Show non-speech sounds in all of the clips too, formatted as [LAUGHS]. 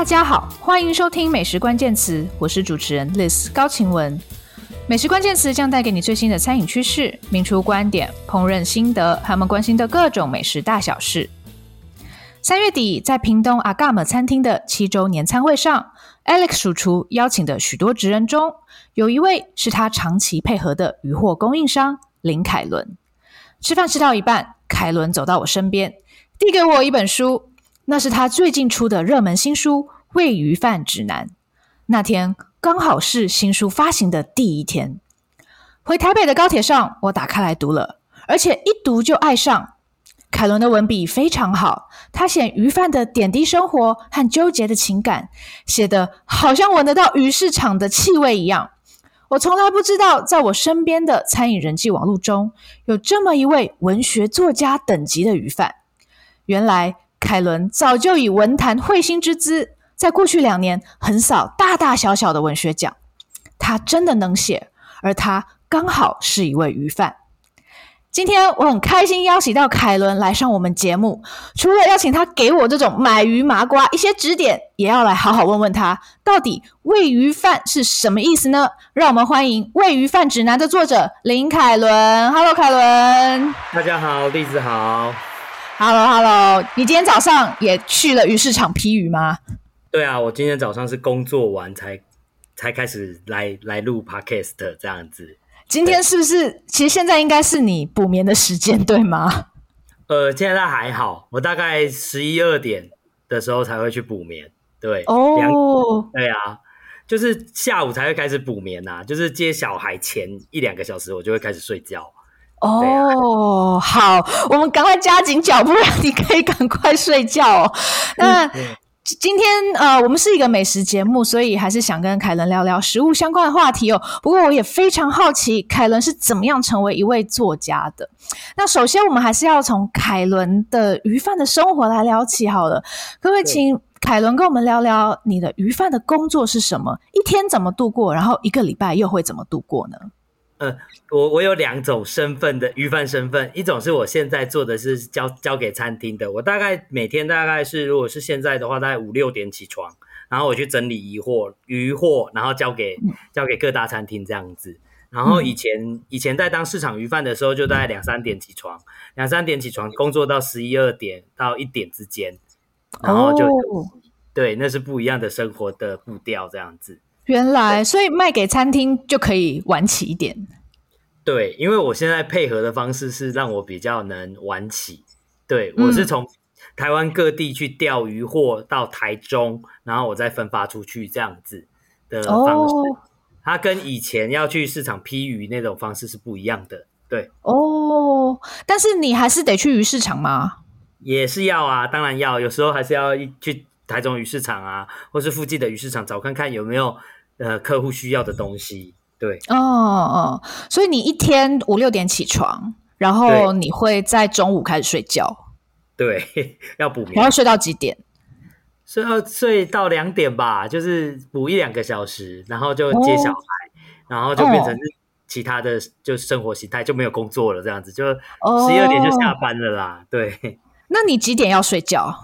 大家好，欢迎收听美食关键词，我是主持人 Liz 高晴雯。美食关键词将带给你最新的餐饮趋势、名厨观点、烹饪心得，他们关心的各种美食大小事。三月底，在屏东阿嘎姆餐厅的七周年餐会上，Alex 主厨邀请的许多职人中，有一位是他长期配合的鱼货供应商林凯伦。吃饭吃到一半，凯伦走到我身边，递给我一本书。那是他最近出的热门新书《喂鱼饭指南》。那天刚好是新书发行的第一天，回台北的高铁上，我打开来读了，而且一读就爱上。凯伦的文笔非常好，他写鱼贩的点滴生活和纠结的情感，写得好像闻得到鱼市场的气味一样。我从来不知道，在我身边的餐饮人际网络中有这么一位文学作家等级的鱼贩。原来。凯伦早就以文坛彗星之姿，在过去两年横扫大大小小的文学奖。他真的能写，而他刚好是一位鱼贩。今天我很开心邀请到凯伦来上我们节目，除了邀请他给我这种买鱼麻瓜一些指点，也要来好好问问他，到底喂鱼饭是什么意思呢？让我们欢迎《喂鱼饭指南》的作者林凯伦。Hello，凯伦。大家好，弟子好。Hello，Hello，你今天早上也去了鱼市场批鱼吗？对啊，我今天早上是工作完才才开始来来录 Podcast 这样子。今天是不是？其实现在应该是你补眠的时间，对吗？呃，现在还好，我大概十一二点的时候才会去补眠。对哦，oh. 对啊，就是下午才会开始补眠呐、啊，就是接小孩前一两个小时，我就会开始睡觉。哦，好，我们赶快加紧脚步，让你可以赶快睡觉哦。[LAUGHS] 那今天呃，我们是一个美食节目，所以还是想跟凯伦聊聊食物相关的话题哦。不过我也非常好奇，凯伦是怎么样成为一位作家的？那首先，我们还是要从凯伦的鱼贩的生活来聊起好了。可不可以请凯伦跟我们聊聊你的鱼贩的工作是什么？一天怎么度过？然后一个礼拜又会怎么度过呢？嗯，我我有两种身份的鱼贩身份，一种是我现在做的是交交给餐厅的，我大概每天大概是如果是现在的话，大概五六点起床，然后我去整理鱼货鱼货，然后交给交给各大餐厅这样子。然后以前、嗯、以前在当市场鱼贩的时候，就大概两三点起床，两三点起床工作到十一二点到一点之间，然后就、哦、对，那是不一样的生活的步调这样子。原来，所以卖给餐厅就可以晚起一点。对，因为我现在配合的方式是让我比较能晚起。对，我是从台湾各地去钓鱼货到台中，然后我再分发出去这样子的方式。哦、它跟以前要去市场批鱼那种方式是不一样的。对哦，但是你还是得去鱼市场吗？也是要啊，当然要。有时候还是要去台中鱼市场啊，或是附近的鱼市场找看看有没有。呃，客户需要的东西，对，哦哦，所以你一天五六点起床，然后你会在中午开始睡觉，[LAUGHS] 对，要补眠，然后睡到几点？睡到睡到两点吧，就是补一两个小时，然后就接小孩，哦、然后就变成其他的就生活形态，就没有工作了，这样子就十一二点就下班了啦，对。[LAUGHS] 那你几点要睡觉？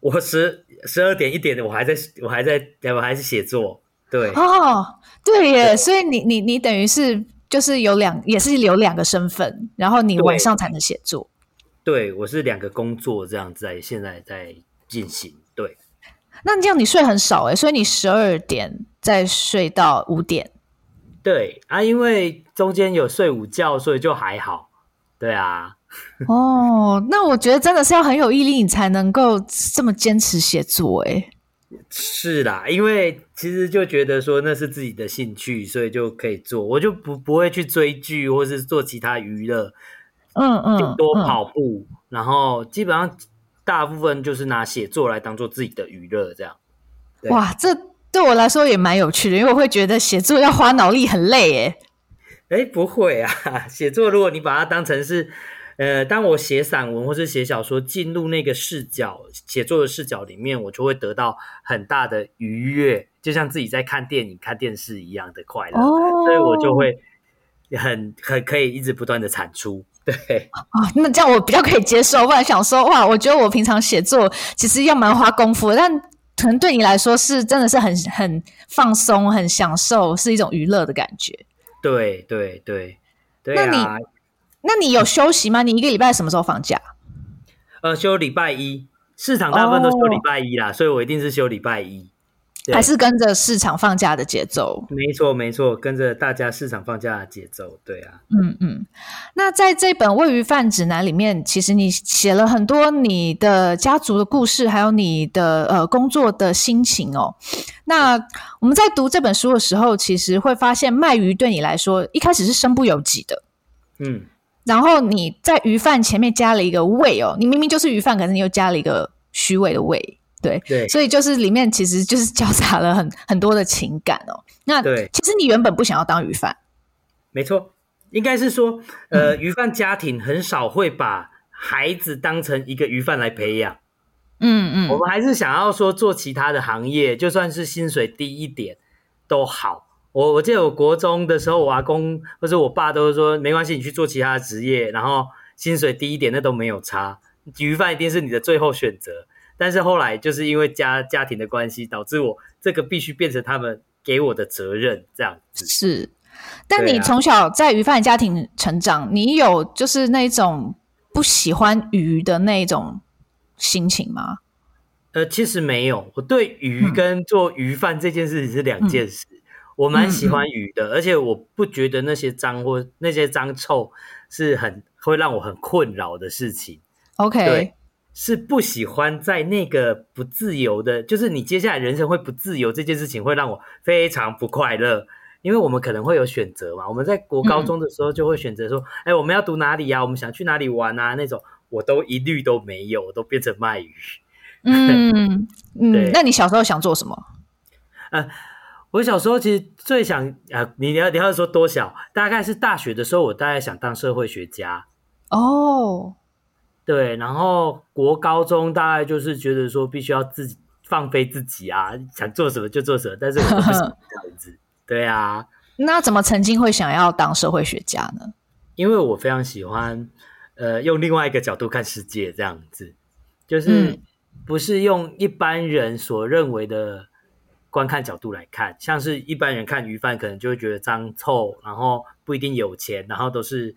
我十十二点一点，我还在，我还在，我还是写作。对哦，对耶，对，所以你你你等于是就是有两，也是有两个身份，然后你晚上才能写作。对，我是两个工作这样在现在在进行。对，那这样你睡很少哎，所以你十二点再睡到五点。对啊，因为中间有睡午觉，所以就还好。对啊。哦，那我觉得真的是要很有毅力，你才能够这么坚持写作哎。是啦，因为其实就觉得说那是自己的兴趣，所以就可以做。我就不不会去追剧或是做其他娱乐，嗯嗯，顶多跑步，嗯、然后基本上大部分就是拿写作来当做自己的娱乐，这样。哇，这对我来说也蛮有趣的，因为我会觉得写作要花脑力很累耶。哎，不会啊，[LAUGHS] 写作如果你把它当成是。呃，当我写散文或是写小说，进入那个视角，写作的视角里面，我就会得到很大的愉悦，就像自己在看电影、看电视一样的快乐，哦、[LAUGHS] 所以我就会很很可以一直不断的产出。对啊、哦，那这样我比较可以接受。不然想说，哇，我觉得我平常写作其实要蛮花功夫，但可能对你来说是真的是很很放松、很享受，是一种娱乐的感觉。对对对对啊！那你那你有休息吗？你一个礼拜什么时候放假？呃，休礼拜一，市场大部分都休礼拜一啦，哦、所以我一定是休礼拜一。还是跟着市场放假的节奏，没错没错，跟着大家市场放假的节奏，对啊，嗯嗯。那在这本喂鱼饭指南里面，其实你写了很多你的家族的故事，还有你的呃工作的心情哦。那我们在读这本书的时候，其实会发现卖鱼对你来说一开始是身不由己的，嗯。然后你在鱼饭前面加了一个喂哦，你明明就是鱼饭，可是你又加了一个虚伪的喂。对对，所以就是里面其实就是交杂了很很多的情感哦。那对，其实你原本不想要当鱼贩，没错，应该是说，呃，鱼贩家庭很少会把孩子当成一个鱼贩来培养。嗯嗯，我们还是想要说做其他的行业，就算是薪水低一点都好。我我记得我国中的时候，我阿公或者我爸都是说，没关系，你去做其他的职业，然后薪水低一点那都没有差，鱼贩一定是你的最后选择。但是后来就是因为家家庭的关系，导致我这个必须变成他们给我的责任，这样子。是，但你从小在鱼贩家庭成长，你有就是那种不喜欢鱼的那种心情吗？呃，其实没有，我对鱼跟做鱼贩这件事情是两件事。嗯、我蛮喜欢鱼的，嗯嗯、而且我不觉得那些脏或那些脏臭是很会让我很困扰的事情。OK。对是不喜欢在那个不自由的，就是你接下来人生会不自由这件事情，会让我非常不快乐。因为我们可能会有选择嘛，我们在国高中的时候就会选择说，哎、嗯欸，我们要读哪里呀、啊？我们想去哪里玩啊？那种我都一律都没有，我都变成卖鱼。嗯嗯，[LAUGHS] 那你小时候想做什么？呃，我小时候其实最想啊、呃，你要你要说多小？大概是大学的时候，我大概想当社会学家。哦。对，然后国高中大概就是觉得说必须要自己放飞自己啊，想做什么就做什么，但是我不是这样子。[LAUGHS] 对啊，那怎么曾经会想要当社会学家呢？因为我非常喜欢，呃，用另外一个角度看世界，这样子，就是不是用一般人所认为的观看角度来看，像是一般人看鱼贩可能就会觉得脏臭，然后不一定有钱，然后都是。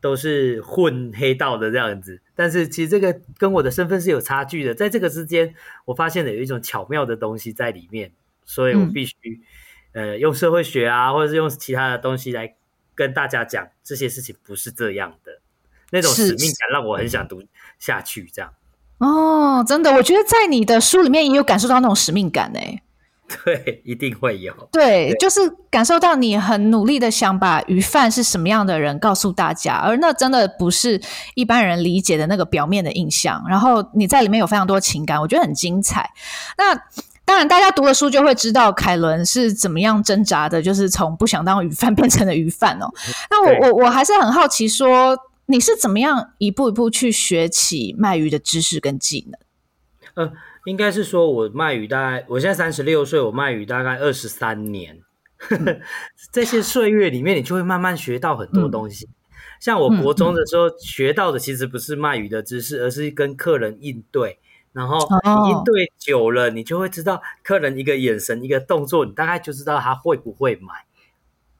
都是混黑道的这样子，但是其实这个跟我的身份是有差距的，在这个之间，我发现了有一种巧妙的东西在里面，所以我必须、嗯、呃用社会学啊，或者是用其他的东西来跟大家讲这些事情不是这样的，那种使命感让我很想读下去。这样哦，真的，我觉得在你的书里面也有感受到那种使命感诶。[LAUGHS] 对，一定会有。对，对，就是感受到你很努力的想把鱼贩是什么样的人告诉大家，而那真的不是一般人理解的那个表面的印象。然后你在里面有非常多情感，我觉得很精彩。那当然，大家读了书就会知道凯伦是怎么样挣扎的，就是从不想当鱼贩变成了鱼贩哦。[LAUGHS] 那我我我还是很好奇说，说你是怎么样一步一步去学起卖鱼的知识跟技能？嗯。应该是说，我卖鱼大概，我现在三十六岁，我卖鱼大概二十三年。[LAUGHS] 这些岁月里面，你就会慢慢学到很多东西。嗯、像我国中的时候学到的，其实不是卖鱼的知识，而是跟客人应对。然后应对久了，你就会知道客人一个眼神、一个动作，你大概就知道他会不会买。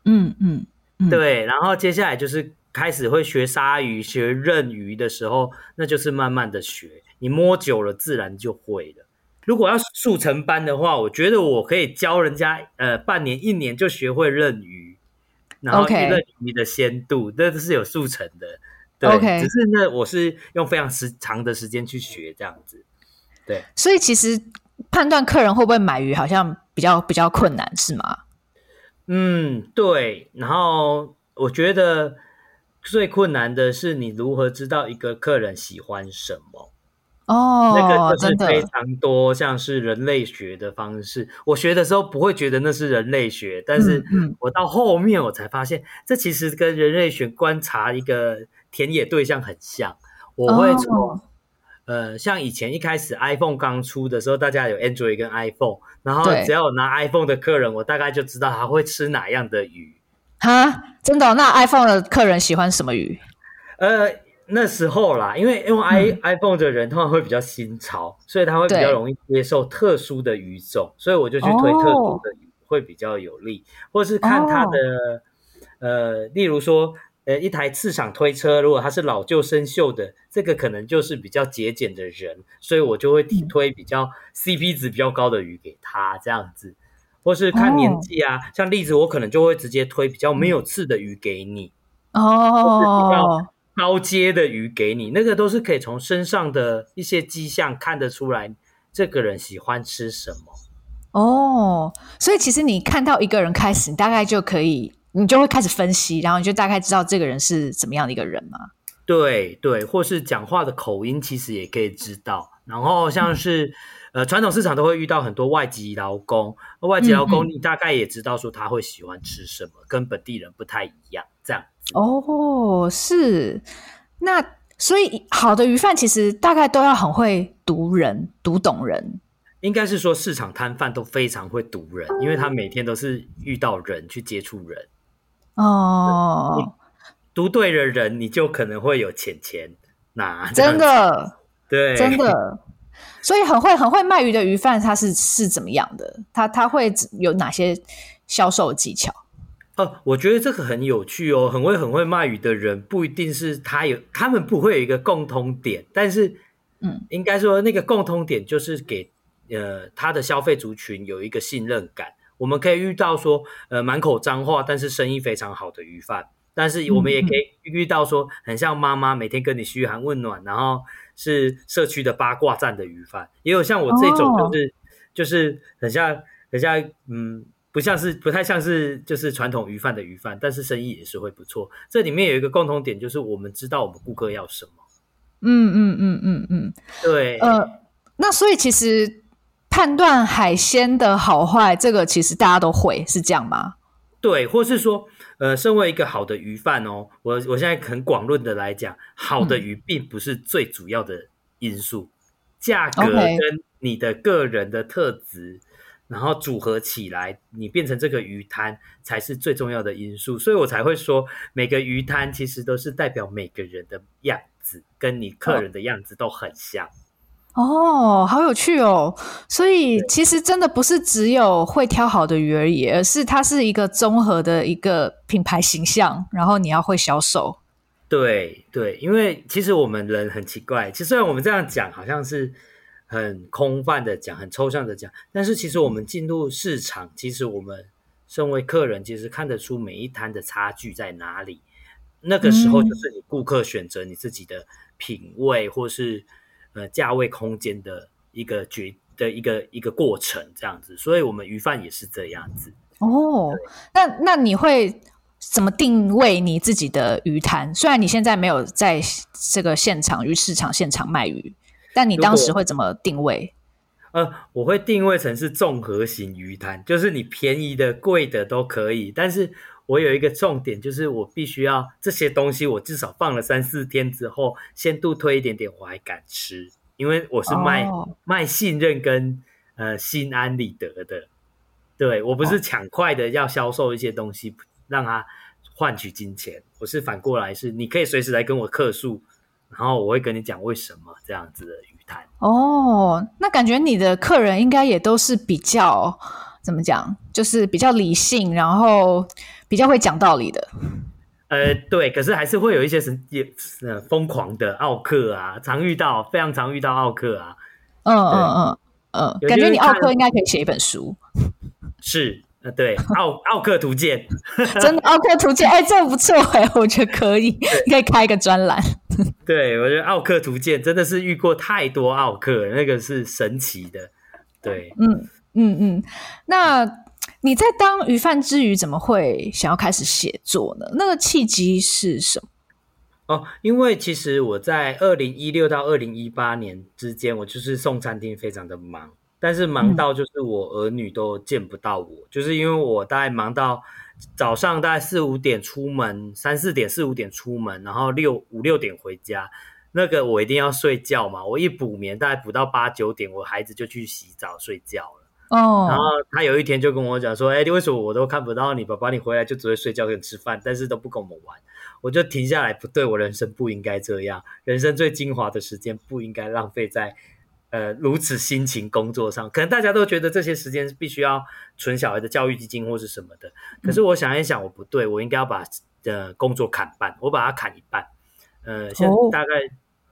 嗯嗯，嗯对。然后接下来就是开始会学杀鱼、学认鱼的时候，那就是慢慢的学。你摸久了，自然就会了。如果要速成班的话，我觉得我可以教人家，呃，半年、一年就学会认鱼，然后认鱼的鲜度，这.是有速成的。对，Okay. 只是呢，我是用非常时长的时间去学这样子。对，所以其实判断客人会不会买鱼，好像比较比较困难，是吗？嗯，对。然后我觉得最困难的是，你如何知道一个客人喜欢什么？哦，那个就是非常多，像是人类学的方式。我学的时候不会觉得那是人类学，但是我到后面我才发现，嗯嗯、这其实跟人类学观察一个田野对象很像。我会从、哦、呃，像以前一开始 iPhone 刚出的时候，大家有 Android 跟 iPhone，然后只要有拿 iPhone 的客人，我大概就知道他会吃哪样的鱼。哈，真的、哦？那 iPhone 的客人喜欢什么鱼？呃。那时候啦，因为用 i、嗯、iPhone 的人通常会比较新潮，所以他会比较容易接受特殊的语种，所以我就去推特殊的语会比较有利，哦、或是看他的、哦、呃，例如说。呃，一台次赏推车，如果它是老旧生锈的，这个可能就是比较节俭的人，所以我就会推比较 CP 值比较高的鱼给他这样子，或是看年纪啊，哦、像例子我可能就会直接推比较没有刺的鱼给你哦，比较高阶的鱼给你，那个都是可以从身上的一些迹象看得出来，这个人喜欢吃什么哦，所以其实你看到一个人开始，你大概就可以。你就会开始分析，然后你就大概知道这个人是怎么样的一个人嘛？对对，或是讲话的口音，其实也可以知道。然后像是、嗯、呃，传统市场都会遇到很多外籍劳工，外籍劳工你大概也知道说他会喜欢吃什么，嗯嗯跟本地人不太一样，这样子。哦，是。那所以好的鱼贩其实大概都要很会读人，读懂人。应该是说市场摊贩都非常会读人，因为他每天都是遇到人去接触人。哦，你读对了人，你就可能会有钱钱拿。真的，对，真的。[LAUGHS] 所以很会很会卖鱼的鱼贩，他是是怎么样的？他他会有哪些销售技巧？哦，我觉得这个很有趣哦。很会很会卖鱼的人，不一定是他有，他们不会有一个共通点，但是，嗯，应该说那个共通点就是给呃他的消费族群有一个信任感。我们可以遇到说，呃，满口脏话，但是生意非常好的鱼贩；但是我们也可以遇到说，很像妈妈每天跟你嘘寒问暖，然后是社区的八卦站的鱼贩。也有像我这种，就是、哦、就是很像很像，嗯，不像是不太像是就是传统鱼贩的鱼贩，但是生意也是会不错。这里面有一个共同点，就是我们知道我们顾客要什么。嗯嗯嗯嗯嗯，对。呃，那所以其实。判断海鲜的好坏，这个其实大家都会，是这样吗？对，或是说，呃，身为一个好的鱼贩哦，我我现在很广论的来讲，好的鱼并不是最主要的因素，嗯、价格跟你的个人的特质.然后组合起来，你变成这个鱼摊才是最重要的因素，所以我才会说，每个鱼摊其实都是代表每个人的样子，跟你客人的样子都很像。哦哦，好有趣哦！所以其实真的不是只有会挑好的鱼而已，而是它是一个综合的一个品牌形象，然后你要会销售。对对，因为其实我们人很奇怪，其实虽然我们这样讲好像是很空泛的讲，很抽象的讲，但是其实我们进入市场，其实我们身为客人，其实看得出每一摊的差距在哪里。那个时候就是你顾客选择你自己的品味，或是。呃，价位空间的一个决的一个一个过程，这样子，所以我们鱼贩也是这样子。哦，那那你会怎么定位你自己的鱼摊？虽然你现在没有在这个现场鱼市场现场卖鱼，但你当时会怎么定位？呃，我会定位成是综合型鱼摊，就是你便宜的、贵的都可以，但是我有一个重点，就是我必须要这些东西，我至少放了三四天之后，鲜度推一点点，我还敢吃，因为我是卖、oh. 卖信任跟呃心安理得的，对，我不是抢快的要销售一些东西让他换取金钱，我是反过来是你可以随时来跟我客诉，然后我会跟你讲为什么这样子的鱼摊。哦，oh, 那感觉你的客人应该也都是比较怎么讲，就是比较理性，然后。比较会讲道理的，呃，对，可是还是会有一些神也呃疯狂的奥客啊，常遇到，非常常遇到奥客啊，嗯嗯嗯嗯，感觉你奥客应该可以写一本书，[LAUGHS] 是，呃，对，奥奥客图鉴，[LAUGHS] 真的奥客图鉴，哎，这个不错哎，我觉得可以，你可以开一个专栏，[LAUGHS] 对，我觉得奥克图鉴真的是遇过太多奥克，那个是神奇的，对，嗯嗯嗯，那。你在当鱼贩之余，怎么会想要开始写作呢？那个契机是什么？哦，因为其实我在二零一六到二零一八年之间，我就是送餐厅，非常的忙，但是忙到就是我儿女都见不到我，就是因为我大概忙到早上大概四五点出门，三四点四五点出门，然后六五六点回家，那个我一定要睡觉嘛，我一补眠大概补到八九点，我孩子就去洗澡睡觉了。哦，然后他有一天就跟我讲说：“哎，为什么我都看不到你？爸爸，你回来就只会睡觉跟吃饭，但是都不跟我们玩。”我就停下来，不对，我人生不应该这样，人生最精华的时间不应该浪费在呃如此辛勤工作上。可能大家都觉得这些时间必须要存小孩的教育基金或是什么的，可是我想一想，我不对，我应该要把呃工作砍半，我把它砍一半，呃，现在大概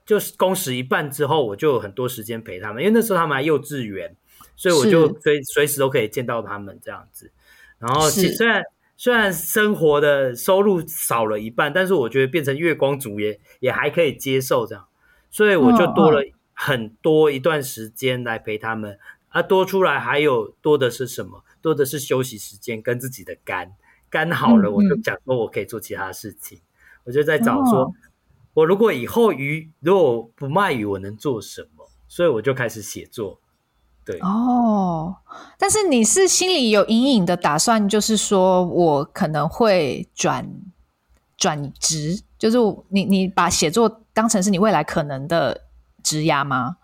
就是工时一半之后，我就有很多时间陪他们，因为那时候他们还幼稚园，所以我就随随时都可以见到他们这样子。然后其虽然。虽然生活的收入少了一半，但是我觉得变成月光族也也还可以接受这样，所以我就多了很多一段时间来陪他们。啊，多出来还有多的是什么？多的是休息时间跟自己的肝，肝好了，我就讲说我可以做其他事情。我就在找说，我如果以后鱼如果不卖鱼，我能做什么？所以我就开始写作。对哦，但是你是心里有隐隐的打算，就是说我可能会转转职，就是你你把写作当成是你未来可能的职涯吗？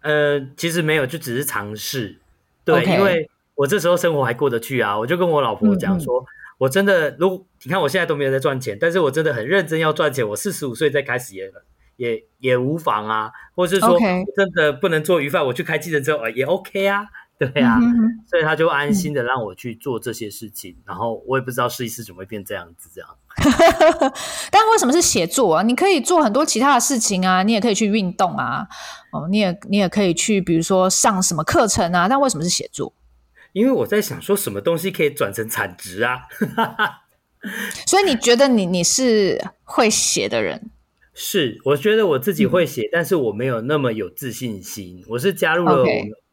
呃，其实没有，就只是尝试。对，Okay. 因为我这时候生活还过得去啊，我就跟我老婆讲说，嗯嗯我真的，如果你看我现在都没有在赚钱，但是我真的很认真要赚钱，我四十五岁再开始也。也也无妨啊，或者是说真的不能做鱼贩，我去开计程车也 OK 啊，对啊，所以他就安心的让我去做这些事情，嗯、然后我也不知道试一试怎么会变这样子这样。[LAUGHS] 但为什么是写作啊？你可以做很多其他的事情啊，你也可以去运动啊，哦，你也你也可以去，比如说上什么课程啊。但为什么是写作？因为我在想说什么东西可以转成产值啊。[LAUGHS] 所以你觉得你你是会写的人？是，我觉得我自己会写，嗯、但是我没有那么有自信心。我是加入了.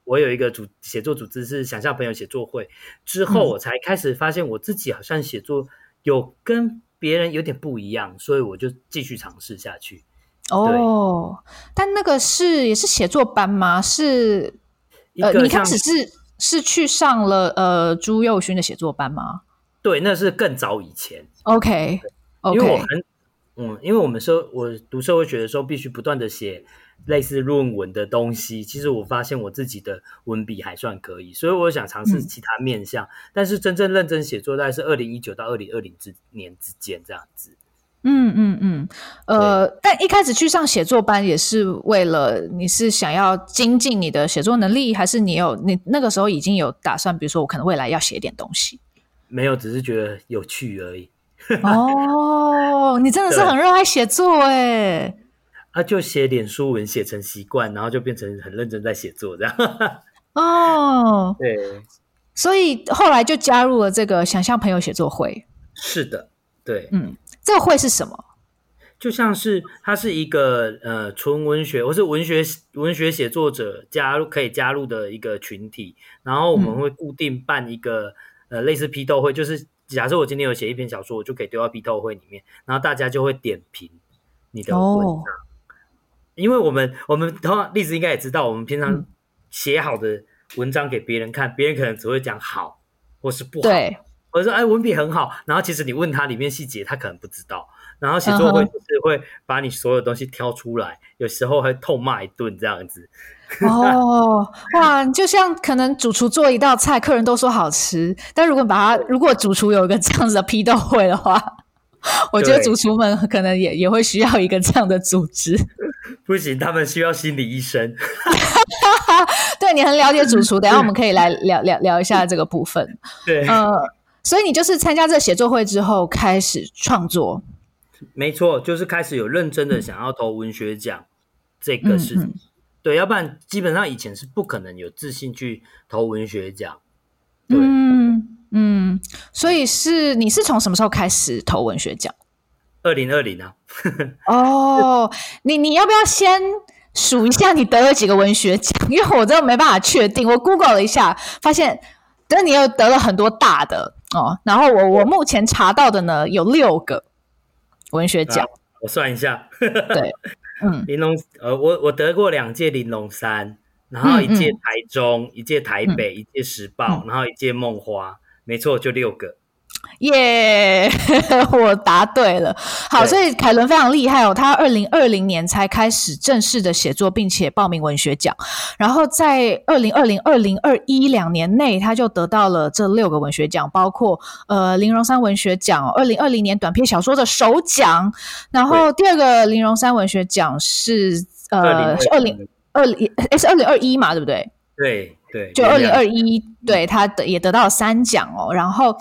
我有一个组写作组织是想象朋友写作会之后，我才开始发现我自己好像写作有跟别人有点不一样，所以我就继续尝试下去。哦，但那个是也是写作班吗？是呃，你开始是是去上了呃朱佑勋的写作班吗？对，那是更早以前。OK，因为我很。嗯，因为我们说，我读社会学的时候，必须不断的写类似论文的东西。其实我发现我自己的文笔还算可以，所以我想尝试其他面向。嗯、但是真正认真写作，大概是二零一九到二零二零之年之间这样子。嗯嗯嗯，呃，但一开始去上写作班，也是为了你是想要精进你的写作能力，还是你有你那个时候已经有打算？比如说，我可能未来要写点东西。没有，只是觉得有趣而已。[LAUGHS] 哦，你真的是很热爱写作哎！啊，就写脸书文写成习惯，然后就变成很认真在写作这样。[LAUGHS] 哦，对，所以后来就加入了这个想象朋友写作会。是的，对，嗯，这个会是什么？就像是它是一个呃纯文学或是文学文学写作者加入可以加入的一个群体，然后我们会固定办一个、嗯、呃类似批斗会，就是。假设我今天有写一篇小说，我就可以丢到批斗会里面，然后大家就会点评你的文章。Oh. 因为我们我们的话，例子应该也知道，我们平常写好的文章给别人看，别、嗯、人可能只会讲好或是不好，对，或者说哎文笔很好，然后其实你问他里面细节，他可能不知道。然后写作会就是会把你所有东西挑出来，uh huh. 有时候会痛骂一顿这样子。[LAUGHS] 哦，哇！就像可能主厨做一道菜，客人都说好吃，但如果把它，如果主厨有一个这样子的批斗会的话，[LAUGHS] 我觉得主厨们可能也也会需要一个这样的组织。[LAUGHS] 不行，他们需要心理医生。[LAUGHS] 对，你很了解主厨，等下我们可以来聊聊聊一下这个部分。对，呃，所以你就是参加这个写作会之后开始创作。没错，就是开始有认真的想要投文学奖这个事情。嗯嗯对，要不然基本上以前是不可能有自信去投文学奖。对，嗯嗯，所以是你是从什么时候开始投文学奖？二零二零啊。[LAUGHS] 哦，你你要不要先数一下你得了几个文学奖？因为我真的没办法确定。我 Google 了一下，发现，但你又得了很多大的哦。然后我我目前查到的呢，有六个文学奖。啊，我算一下。对。嗯，[LAUGHS] 玲珑，呃，我我得过两届玲珑山，然后一届台中，嗯嗯、一届台北，嗯、一届时报，嗯、然后一届梦花，没错，就六个。耶，yeah, [LAUGHS] 我答对了。好，所以凯伦非常厉害哦，他二零二零年才开始正式的写作，并且报名文学奖。然后在二零二零、二零二一两年内，他就得到了这六个文学奖，包括呃林荣三文学奖，二零二零年短篇小说的首奖。然后第二个林荣三文学奖是对呃是二零二零，诶是二零二一嘛，对不对？对对，就二零二一，对他得也得到三奖哦。然后。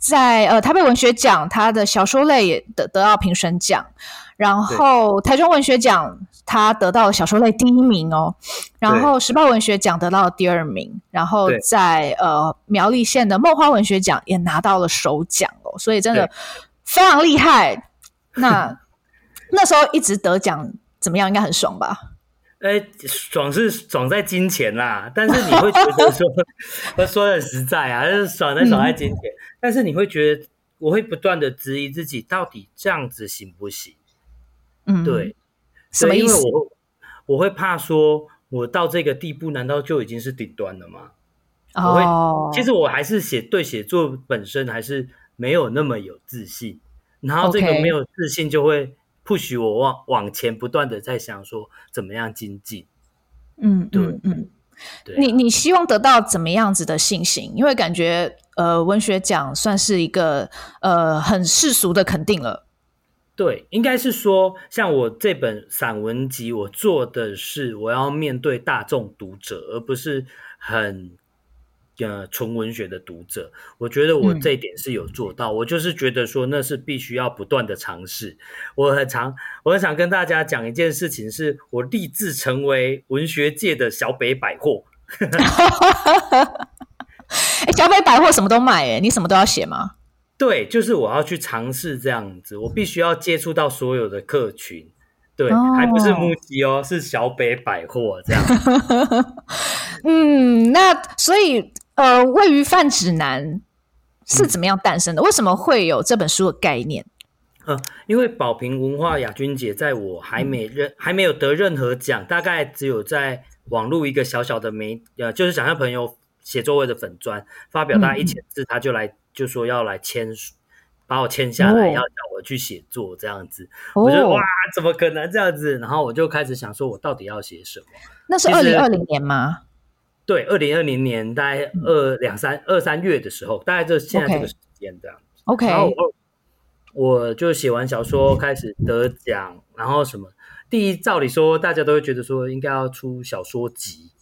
在呃台北文学奖，他的小说类也得得到评审奖，然后台中文学奖他得到了小说类第一名哦，然后时报文学奖得到了第二名，然后在呃苗栗县的梦花文学奖也拿到了首奖哦，所以真的非常厉害。那 [LAUGHS] 那时候一直得奖怎么样？应该很爽吧？哎，爽是爽在金钱啦，但是你会觉得说，[LAUGHS] 我说的实在啊，就是爽在爽在金钱。嗯但是你会觉得，我会不断的质疑自己，到底这样子行不行？嗯，对，什么意思？因为我我会怕说，我到这个地步，难道就已经是顶端了吗？哦，我会，其实我还是写对写作本身还是没有那么有自信，然后这个没有自信就会 push 我往往前不断的在想说怎么样精进。嗯，对，嗯嗯。对啊，你你希望得到怎么样子的信心？因为感觉呃，文学奖算是一个呃很世俗的肯定了。对，应该是说，像我这本散文集，我做的是我要面对大众读者，而不是很呃纯文学的读者。我觉得我这一点是有做到。嗯、我就是觉得说，那是必须要不断的尝试。我很常，我很想跟大家讲一件事情，是我立志成为文学界的小北百货。[LAUGHS] 哎，小北百货什么都卖，哎，你什么都要写吗？[LAUGHS] 对，就是我要去尝试这样子，我必须要接触到所有的客群，对，哦、还不是木屐哦，是小北百货这样。[LAUGHS] 嗯，那所以呃，位于饭指南是怎么样诞生的？嗯、为什么会有这本书的概念？呃，因为宝瓶文化亚军姐，在我还没任、嗯、还没有得任何奖，大概只有在网络一个小小的媒，呃，就是想象朋友写作会的粉砖发表大概一千字，嗯、他就来就说要来签署，把我签下来，哦、要叫我去写作这样子。哦、我觉得哇，怎么可能这样子？然后我就开始想说，我到底要写什么？那是二零二零年吗？对，二零二零年大概二两三二三月的时候，大概就现在这个时间这样子。OK。然后我就写完小说开始得奖，然后什么？第一，照理说大家都会觉得说应该要出小说集，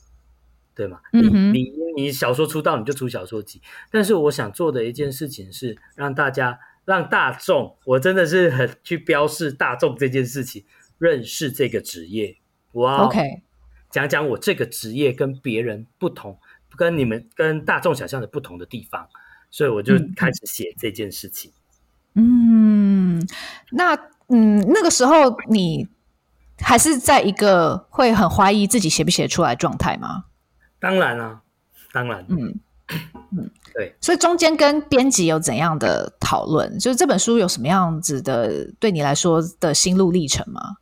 对吗？嗯哼你你你小说出道你就出小说集，但是我想做的一件事情是让大家让大众，我真的是很去标示大众这件事情，认识这个职业。我要讲讲我这个职业跟别人不同，跟你们跟大众想象的不同的地方，所以我就开始写这件事情。嗯，那嗯，那个时候你还是在一个会很怀疑自己写不写出来状态吗？当然、啊，当然，嗯嗯，[COUGHS] 对。所以中间跟编辑有怎样的讨论？就是这本书有什么样子的对你来说的心路历程吗？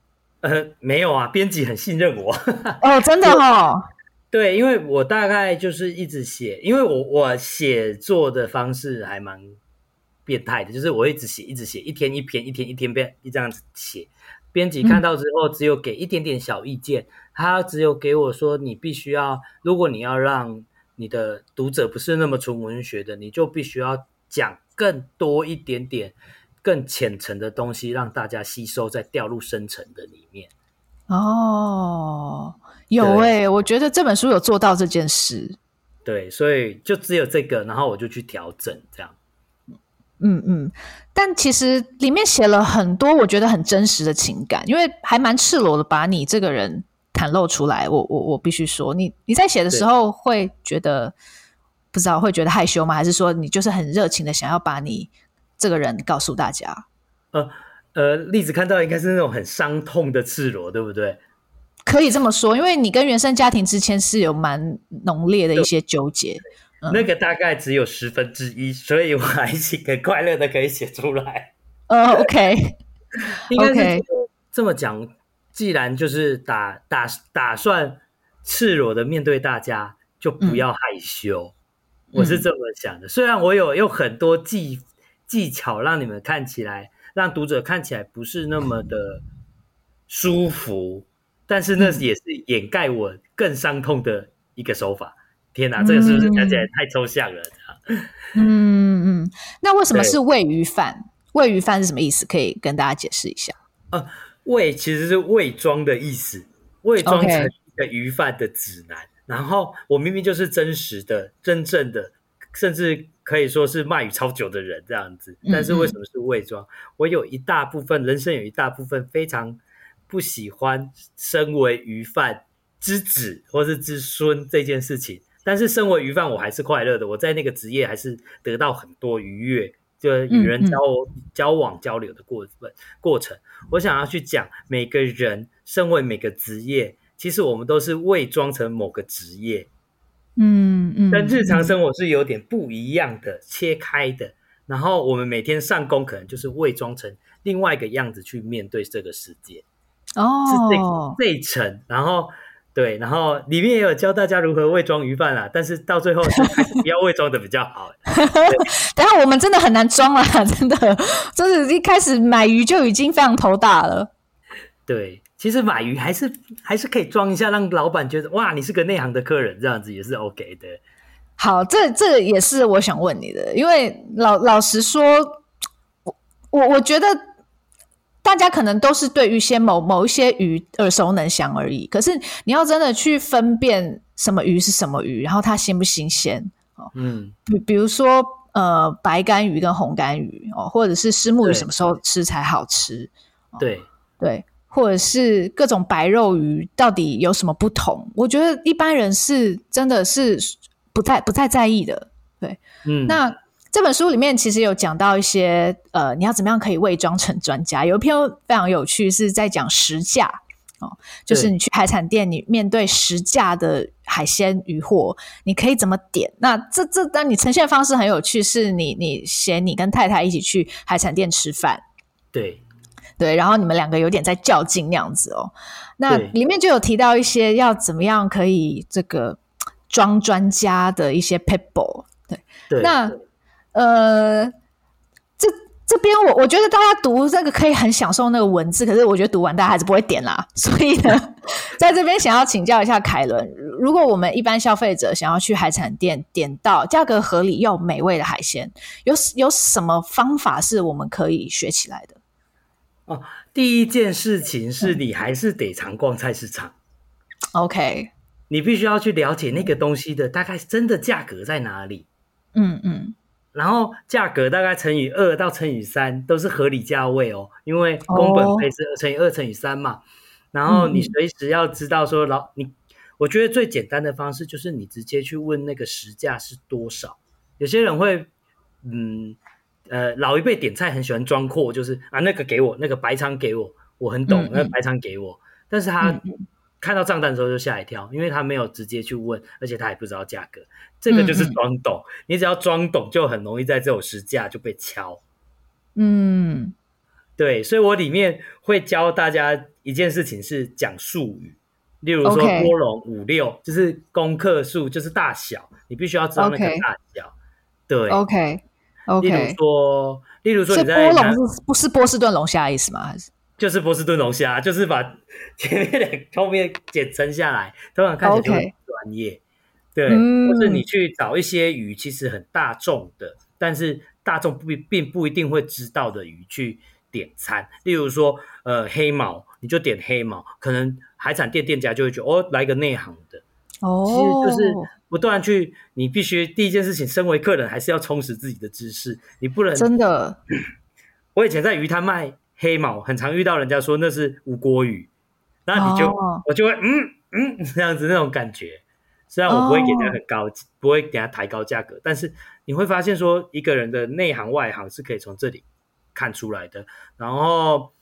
呃，没有啊，编辑很信任我。[LAUGHS] 哦，真的哦。对，因为我大概就是一直写，因为我我写作的方式还蛮。变态的，就是我一直写，一直写，一天一篇，一天一天编，一这样子写。编辑看到之后，只有给一点点小意见，嗯、他只有给我说，你必须要，如果你要让你的读者不是那么纯文学的，你就必须要讲更多一点点、更浅层的东西，让大家吸收，再掉入深层的里面。哦，有诶、欸，我觉得这本书有做到这件事。对，所以就只有这个，然后我就去调整这样。嗯嗯，但其实里面写了很多我觉得很真实的情感，因为还蛮赤裸的把你这个人袒露出来。我我我必须说，你你在写的时候会觉得不知道会觉得害羞吗？还是说你就是很热情的想要把你这个人告诉大家？呃呃，例子看到应该是那种很伤痛的赤裸，对不对？可以这么说，因为你跟原生家庭之间是有蛮浓烈的一些纠结。那个大概只有十分之一，所以我还是很快乐的可以写出来。呃、uh,，OK，应该是这么讲。既然就是打打打算赤裸的面对大家，就不要害羞。嗯、我是这么想的。虽然我有有很多既技巧，让你们看起来，让读者看起来不是那么的舒服，但是那也是掩盖我更伤痛的一个手法。天哪，这个是不是讲起来太抽象了？嗯嗯，那为什么是喂鱼饭？喂鱼饭是什么意思？可以跟大家解释一下。呃，喂其实是伪装的意思，伪装成一个鱼贩的指南。然后我明明就是真实的、真正的，甚至可以说是卖鱼超久的人这样子。但是为什么是伪装？嗯嗯，我有一大部分人生有一大部分非常不喜欢身为鱼贩之子或是之孙这件事情。但是身为鱼贩，我还是快乐的。我在那个职业还是得到很多愉悦。就与人交交往交流的过程过程，我想要去讲每个人身为每个职业，其实我们都是伪装成某个职业，嗯嗯，跟日常生活是有点不一样的，切开的。然后我们每天上工，可能就是伪装成另外一个样子去面对这个世界，哦，是这这一层，然后。对，然后里面也有教大家如何伪装鱼贩啦，但是到最后就还是不要伪装的比较好。[LAUGHS] 等下我们真的很难装啦，真的，就是一开始买鱼就已经非常头大了。对，其实买鱼还是还是可以装一下，让老板觉得哇，你是个内行的客人，这样子也是 OK 的。好，这这也是我想问你的，因为老老实说，我我我觉得。大家可能都是对于些某某一些鱼耳熟能详而已，可是你要真的去分辨什么鱼是什么鱼，然后它新不新鲜哦，嗯，比比如说呃白干鱼跟红干鱼哦，或者是虱目鱼什么时候吃才好吃？对、哦、对，或者是各种白肉鱼到底有什么不同？我觉得一般人是真的是不太不太在意的，对，嗯，那。这本书里面其实有讲到一些，呃，你要怎么样可以伪装成专家？有一篇非常有趣，是在讲实价哦，就是你去海产店，你面对实价的海鲜鱼货，你可以怎么点？那这这，但你呈现的方式很有趣，是你你写你跟太太一起去海产店吃饭，对对，然后你们两个有点在较劲那样子哦。那里面就有提到一些要怎么样可以这个装专家的一些撇步，对对，那。呃，这这边我我觉得大家读这个可以很享受那个文字，可是我觉得读完大家还是不会点啦。[LAUGHS] 所以呢，[LAUGHS] 在这边想要请教一下凯伦，如果我们一般消费者想要去海产店点到价格合理又美味的海鲜，有有什么方法是我们可以学起来的？哦，第一件事情是你还是得常逛菜市场。嗯、OK，你必须要去了解那个东西的大概真的价格在哪里。嗯嗯。然后价格大概乘以二到乘以三都是合理价位哦，因为工本费是乘以二乘以三嘛。然后你随时要知道说老你，我觉得最简单的方式就是你直接去问那个实价是多少。有些人会，嗯，呃，老一辈点菜很喜欢装阔，就是啊那个给我，那个白肠给我，我很懂，那个白肠给我，但是他。看到账单的时候就吓一跳，因为他没有直接去问，而且他也不知道价格。这个就是装懂，你只要装懂，就很容易在这种实价就被敲。嗯，对，所以我里面会教大家一件事情是讲术语，例如说波龙五六，就是公克数，就是大小，你必须要知道那个大小。对，OK，OK。例如说，例如说你在，你波龙是不是波士顿龙虾的意思吗？还是？就是波士顿龙虾，就是把前面两后面简称下来，通常看起来就很专业。对，嗯、或是你去找一些鱼，其实很大众的，但是大众不并不一定会知道的鱼去点餐。例如说，呃，黑毛，你就点黑毛，可能海产店店家就会觉得，哦，来个内行的。哦，其实就是不断去，你必须第一件事情，身为客人还是要充实自己的知识，你不能真的。我以前在鱼摊卖。黑毛很常遇到人家说那是吴锅鱼，那你就、oh. 我就会嗯嗯 [LAUGHS] 这样子那种感觉，虽然我不会给他很高，oh. 不会给他抬高价格，但是你会发现说一个人的内行外行是可以从这里看出来的。然后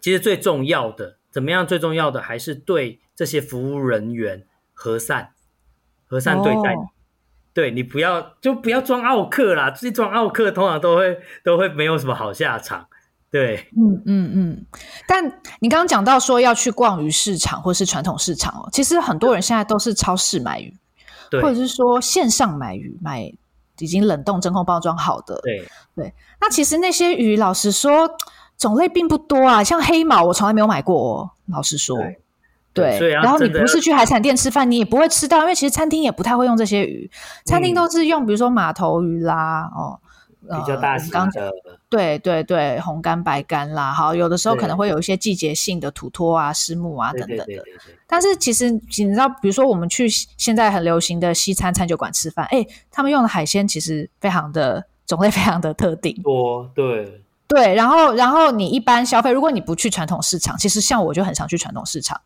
其实最重要的怎么样？最重要的还是对这些服务人员和善，和善对待你。Oh. 对你不要就不要装奥克啦，这装奥克通常都会都会没有什么好下场。对，嗯嗯嗯，但你刚刚讲到说要去逛鱼市场或是传统市场哦，其实很多人现在都是超市买鱼，对，或者是说线上买鱼买已经冷冻真空包装好的。对对，那其实那些鱼，老实说，种类并不多啊。像黑毛，我从来没有买过哦。老实说，对。对然后你不是去海产店吃饭，你也不会吃到，因为其实餐厅也不太会用这些鱼，餐厅都是用比如说马头鱼啦，哦。比较大型的，呃、对对对，红干白干啦，好，有的时候可能会有一些季节性的土托啊、虱目啊等等的。对对对对对，但是其实你知道，比如说我们去现在很流行的西餐餐酒馆吃饭，哎，他们用的海鲜其实非常的种类非常的特定。多对对，然后然后你一般消费，如果你不去传统市场，其实像我就很常去传统市场，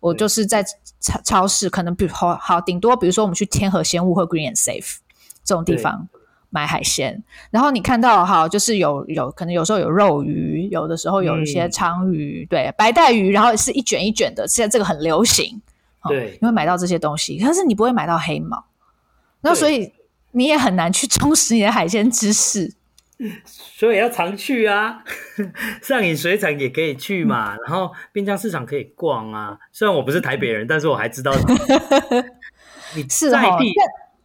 我就是在超超市，可能比如好好顶多，比如说我们去天河鲜物或 Green and Safe 这种地方。买海鲜，然后你看到哈，就是有有可能有时候有肉鱼，有的时候有一些鲳鱼，嗯、对，白带鱼，然后是一卷一卷的，现在这个很流行，对，你会买到这些东西，可是你不会买到黑毛，那所以你也很难去 [LAUGHS] 充实你的海鲜知识，所以要常去啊，[LAUGHS] 上引水产也可以去嘛，嗯、然后滨江市场可以逛啊，虽然我不是台北人，但是我还知道 [LAUGHS] 你在地。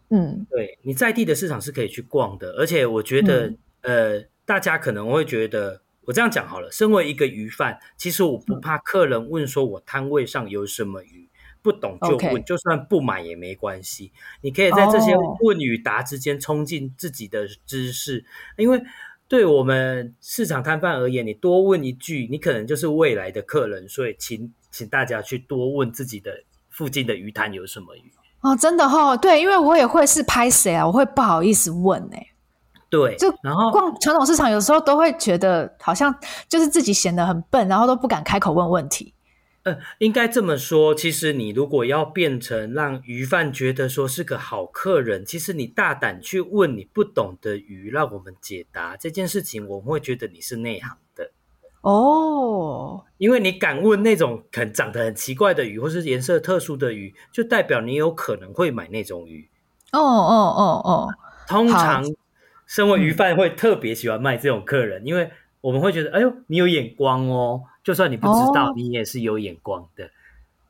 嗯，对，你在地的市场是可以去逛的，而且我觉得，嗯、呃，大家可能会觉得，我这样讲好了，身为一个鱼贩，其实我不怕客人问说我摊位上有什么鱼，不懂就问.就算不买也没关系。你可以在这些问与答之间冲进自己的知识，哦、因为对我们市场摊贩而言，你多问一句，你可能就是未来的客人，所以请请大家去多问自己的附近的鱼摊有什么鱼。哦，真的哈、哦，对，因为我也会是拍谁啊，我会不好意思问哎、欸，对，就然后逛传统市场有时候都会觉得好像就是自己显得很笨，然后都不敢开口问问题。呃，应该这么说，其实你如果要变成让鱼贩觉得说是个好客人，其实你大胆去问你不懂的鱼，让我们解答这件事情，我们会觉得你是内行的。哦，因为你敢问那种很长得很奇怪的鱼，或是颜色特殊的鱼，就代表你有可能会买那种鱼。哦哦哦哦，通常身为鱼贩会特别喜欢卖这种客人，嗯、因为我们会觉得，哎呦，你有眼光哦，就算你不知道，哦、你也是有眼光的。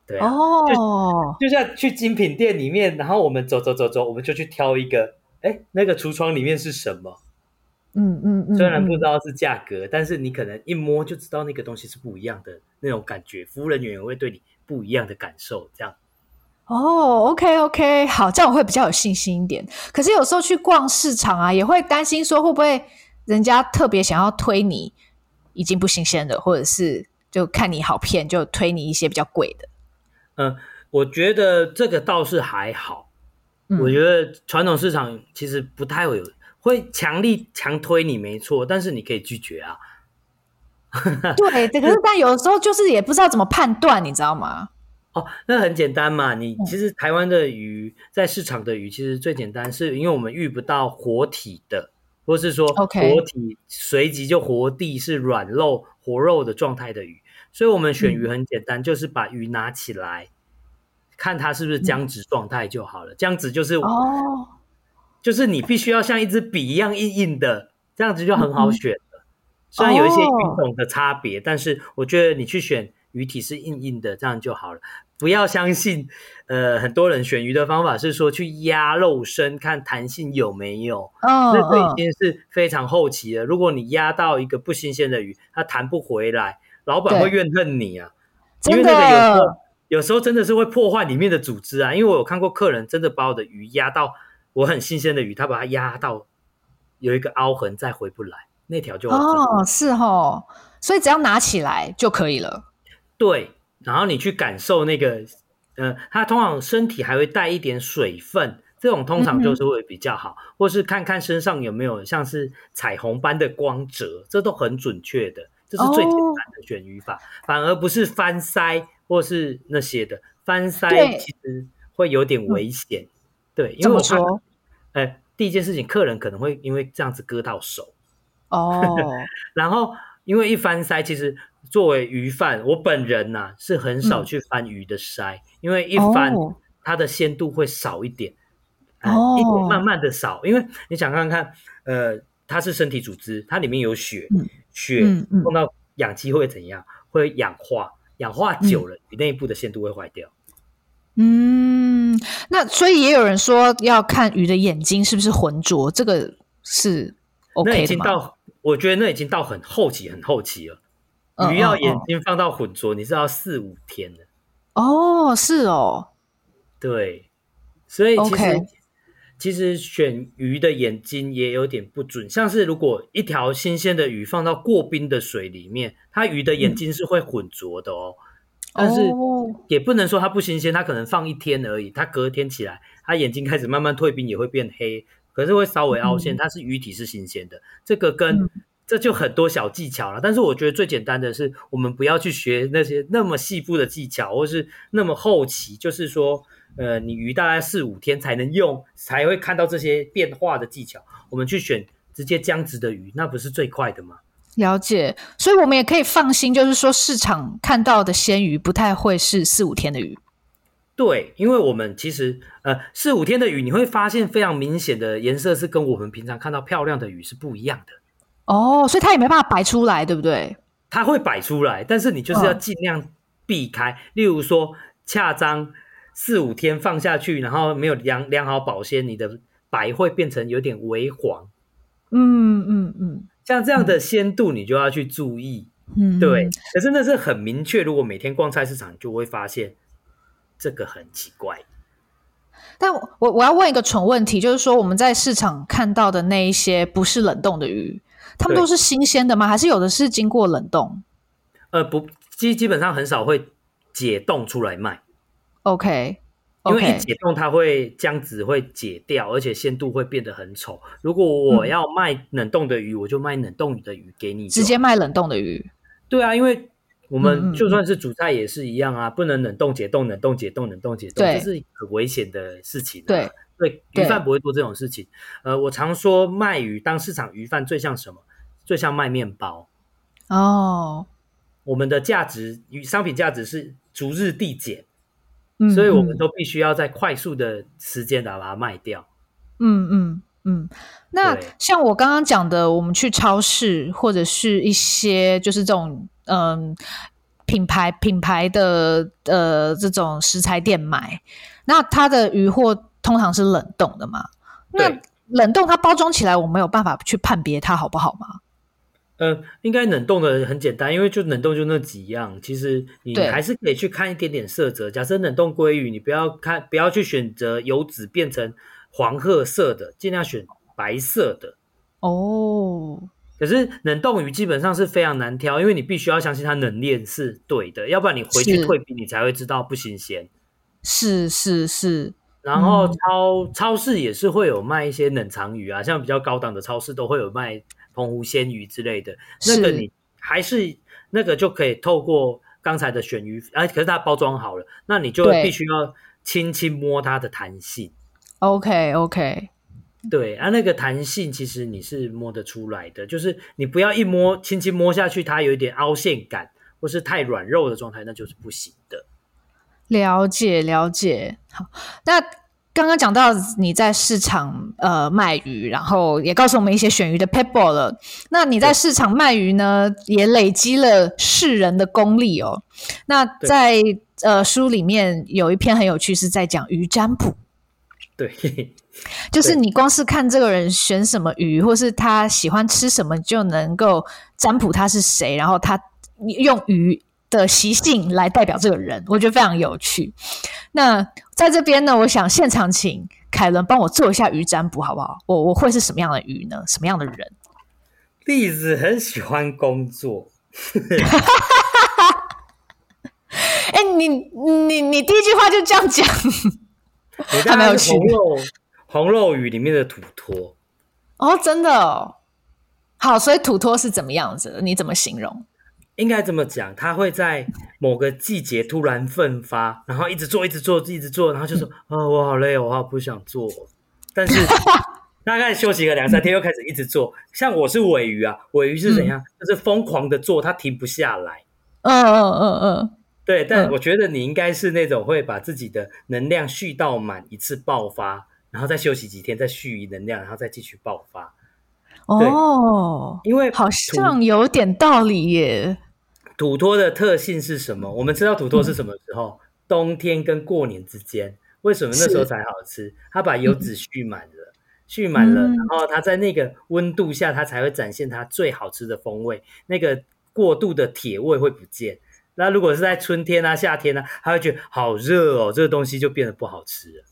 对啊，哦，就，就像去精品店里面，然后我们走走走走，我们就去挑一个，哎，那个橱窗里面是什么？嗯嗯嗯，虽然不知道是价格，嗯、但是你可能一摸就知道那个东西是不一样的那种感觉，服务人员也会对你不一样的感受，这样。哦，OK OK，好，这样我会比较有信心一点。可是有时候去逛市场啊，也会担心说会不会人家特别想要推你已经不新鲜的，或者是就看你好骗，就推你一些比较贵的。嗯，我觉得这个倒是还好。嗯、我觉得传统市场其实不太会有。会强力强推你没错，但是你可以拒绝啊。[LAUGHS] 对，可是但有时候就是也不知道怎么判断，你知道吗？哦，那很简单嘛。你其实台湾的鱼，在市场的鱼其实最简单，是因为我们遇不到活体的，或是说活体随即就活地是软肉活肉的状态的鱼，所以我们选鱼很简单，嗯、就是把鱼拿起来，看它是不是僵直状态就好了。僵直就是哦。就是你必须要像一支笔一样硬硬的，这样子就很好选了。嗯、虽然有一些鱼种的差别，哦、但是我觉得你去选鱼体是硬硬的，这样就好了。不要相信，呃，很多人选鱼的方法是说去压肉身，看弹性有没有。哦，这个已经是非常后期了。如果你压到一个不新鲜的鱼，它弹不回来，老板会怨恨你啊。因为那个有时候有时候真的是会破坏里面的组织啊。因为我有看过客人真的把我的鱼压到。我很新鲜的鱼，他把它压到有一个凹痕，再回不来，那条就哦，是哦，所以只要拿起来就可以了。对，然后你去感受那个，呃，它通常身体还会带一点水分，这种通常就是会比较好，嗯、或是看看身上有没有像是彩虹般的光泽，这都很准确的，这是最简单的选鱼法，哦、反而不是翻鳃或是那些的，翻鳃其实会有点危险。对，因为我说，哎，第一件事情，客人可能会因为这样子割到手哦。[LAUGHS] 然后，因为一翻鳃，其实作为鱼贩，我本人呐、啊、是很少去翻鱼的鳃，嗯、因为一翻它的鲜度会少一点，哦、呃，一点慢慢的少。因为你想看看，呃，它是身体组织，它里面有血，嗯、血碰到氧气会怎样？会氧化，氧化久了，鱼内部的鲜度会坏掉。嗯，那所以也有人说要看鱼的眼睛是不是浑浊，这个是 OK？那已经到，我觉得那已经到很后期，很后期了。鱼要眼睛放到混浊，你是要四五天的。哦，是哦。对，所以其实.其实选鱼的眼睛也有点不准，像是如果一条新鲜的鱼放到过冰的水里面，它鱼的眼睛是会混浊的哦。嗯、但是也不能说它不新鲜，它可能放一天而已，它隔天起来，它眼睛开始慢慢退冰，也会变黑，可是会稍微凹陷，它是鱼体是新鲜的。嗯、这个跟、嗯、这就很多小技巧了，但是我觉得最简单的是，我们不要去学那些那么细部的技巧，或是那么后期，就是说。呃，你鱼大概四五天才能用，才会看到这些变化的技巧。我们去选直接僵直的鱼，那不是最快的吗？了解，所以我们也可以放心，就是说市场看到的鲜鱼不太会是四五天的鱼。对，因为我们其实呃四五天的鱼，你会发现非常明显的颜色是跟我们平常看到漂亮的鱼是不一样的。哦，所以它也没办法摆出来，对不对？它会摆出来，但是你就是要尽量避开，哦、例如说恰章。四五天放下去，然后没有量量好保鲜，你的白会变成有点微黄。嗯嗯嗯，像这样的鲜度，你就要去注意。嗯，对。可是那是很明确，如果每天逛菜市场，就会发现这个很奇怪。但我我要问一个蠢问题，就是说我们在市场看到的那一些不是冷冻的鱼，他们都是新鲜的吗？还是有的是经过冷冻？呃，不，基基本上很少会解冻出来卖。OK，因为一解冻，它会浆子会解掉，而且鲜度会变得很丑。如果我要卖冷冻的鱼，嗯、我就卖冷冻鱼的鱼给你，直接卖冷冻的鱼。对啊，因为我们就算是煮菜也是一样啊，嗯、不能冷冻解冻，冷冻解冻，冷冻解冻，这是很危险的事情、啊。对对，鱼贩不会做这种事情。呃，我常说卖鱼当市场鱼贩最像什么？最像卖面包。哦，我们的价值与商品价值是逐日递减。所以我们都必须要在快速的时间来把它卖掉。嗯嗯嗯。那像我刚刚讲的，我们去超市或者是一些就是这种嗯品牌品牌的呃这种食材店买，那它的鱼货通常是冷冻的嘛？那冷冻它包装起来，我没有办法去判别它好不好吗？呃，应该冷冻的很简单，因为就冷冻就那几样，其实你还是可以去看一点点色泽。假设冷冻鲑鱼，你不要看，不要去选择油脂变成黄褐色的，尽量选白色的。哦，可是冷冻鱼基本上是非常难挑，因为你必须要相信它冷链是对的，要不然你回去退冰，你才会知道不新鲜。是是是，然后超、嗯、超市也是会有卖一些冷藏鱼啊，像比较高档的超市都会有卖。澎湖鲜鱼之类的，那个你还是那个就可以透过刚才的选鱼，哎，可是它包装好了，那你就必须要轻轻摸它的弹性。OK OK，对啊，那个弹性其实你是摸得出来的，就是你不要一摸，轻轻摸下去，它有一点凹陷感，或是太软肉的状态，那就是不行的。了解了解，好，那。刚刚讲到你在市场呃卖鱼，然后也告诉我们一些选鱼的 p e b b l e 了。那你在市场卖鱼呢，也累积了世人的功力哦。那在呃书里面有一篇很有趣，是在讲鱼占卜。对，[LAUGHS] 就是你光是看这个人选什么鱼，或是他喜欢吃什么，就能够占卜他是谁，然后他用鱼的习性来代表这个人，我觉得非常有趣。那在这边呢，我想现场请凯伦帮我做一下鱼占卜，好不好？我我会是什么样的鱼呢？什么样的人？栗子很喜欢工作。[LAUGHS] 哎、欸，你你你第一句话就这样讲，他没有红肉红肉鱼里面的土托哦，真的哦。好，所以土托是怎么样子的？你怎么形容？应该这么讲，他会在某个季节突然奋发，然后一直做，一直做，一直做，然后就说：“啊、嗯哦，我好累，我好不想做。”但是 [LAUGHS] 大概休息个两三天，又开始一直做。像我是尾鱼啊，尾鱼是怎样？嗯、就是疯狂的做，它停不下来。嗯嗯嗯嗯，对。但我觉得你应该是那种会把自己的能量蓄到满，一次爆发，然后再休息几天，再蓄能量，然后再继续爆发。哦，因为好像有点道理耶。土托的特性是什么？我们知道土托是什么时候？冬天跟过年之间，为什么那时候才好吃？它把油脂蓄满了，蓄满了，然后它在那个温度下，它才会展现它最好吃的风味。那个过度的铁味会不见。那如果是在春天啊、夏天啊，他会觉得好热哦，这个东西就变得不好吃了。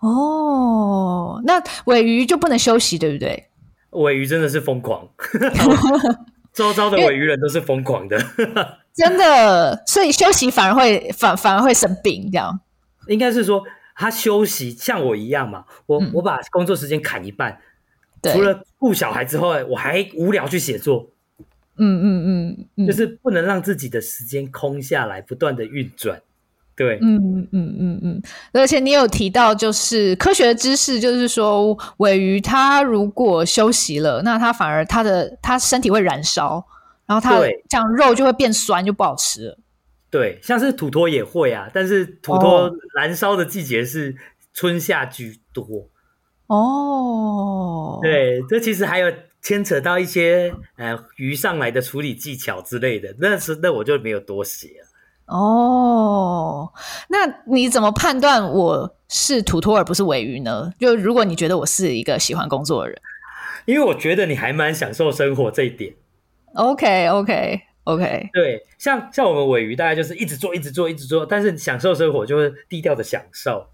哦，那尾鱼就不能休息，对不对？尾鱼真的是疯狂，[LAUGHS] [LAUGHS] [LAUGHS] 周遭的尾鱼人都是疯狂的，[LAUGHS] 真的。所以休息反而会反反而会生病，这样。应该是说他休息像我一样嘛，我、嗯、我把工作时间砍一半，除了顾小孩之后，我还无聊去写作。嗯嗯嗯，嗯，就是不能让自己的时间空下来，不断的运转。对，嗯嗯嗯嗯嗯，而且你有提到，就是科学知识，就是说尾鱼它如果休息了，那它反而它的它身体会燃烧，然后它这样肉就会变酸，就不好吃了。对，像是土托也会啊，但是土托燃烧的季节是春夏居多。哦，对，这其实还有。牵扯到一些呃鱼上来的处理技巧之类的，那是那我就没有多写了。哦，那你怎么判断我是土托而不是尾鱼呢？就如果你觉得我是一个喜欢工作的人，因为我觉得你还蛮享受生活这一点。OK OK OK，对，像像我们尾鱼大概就是一直做一直做一直做，但是享受生活就是低调的享受。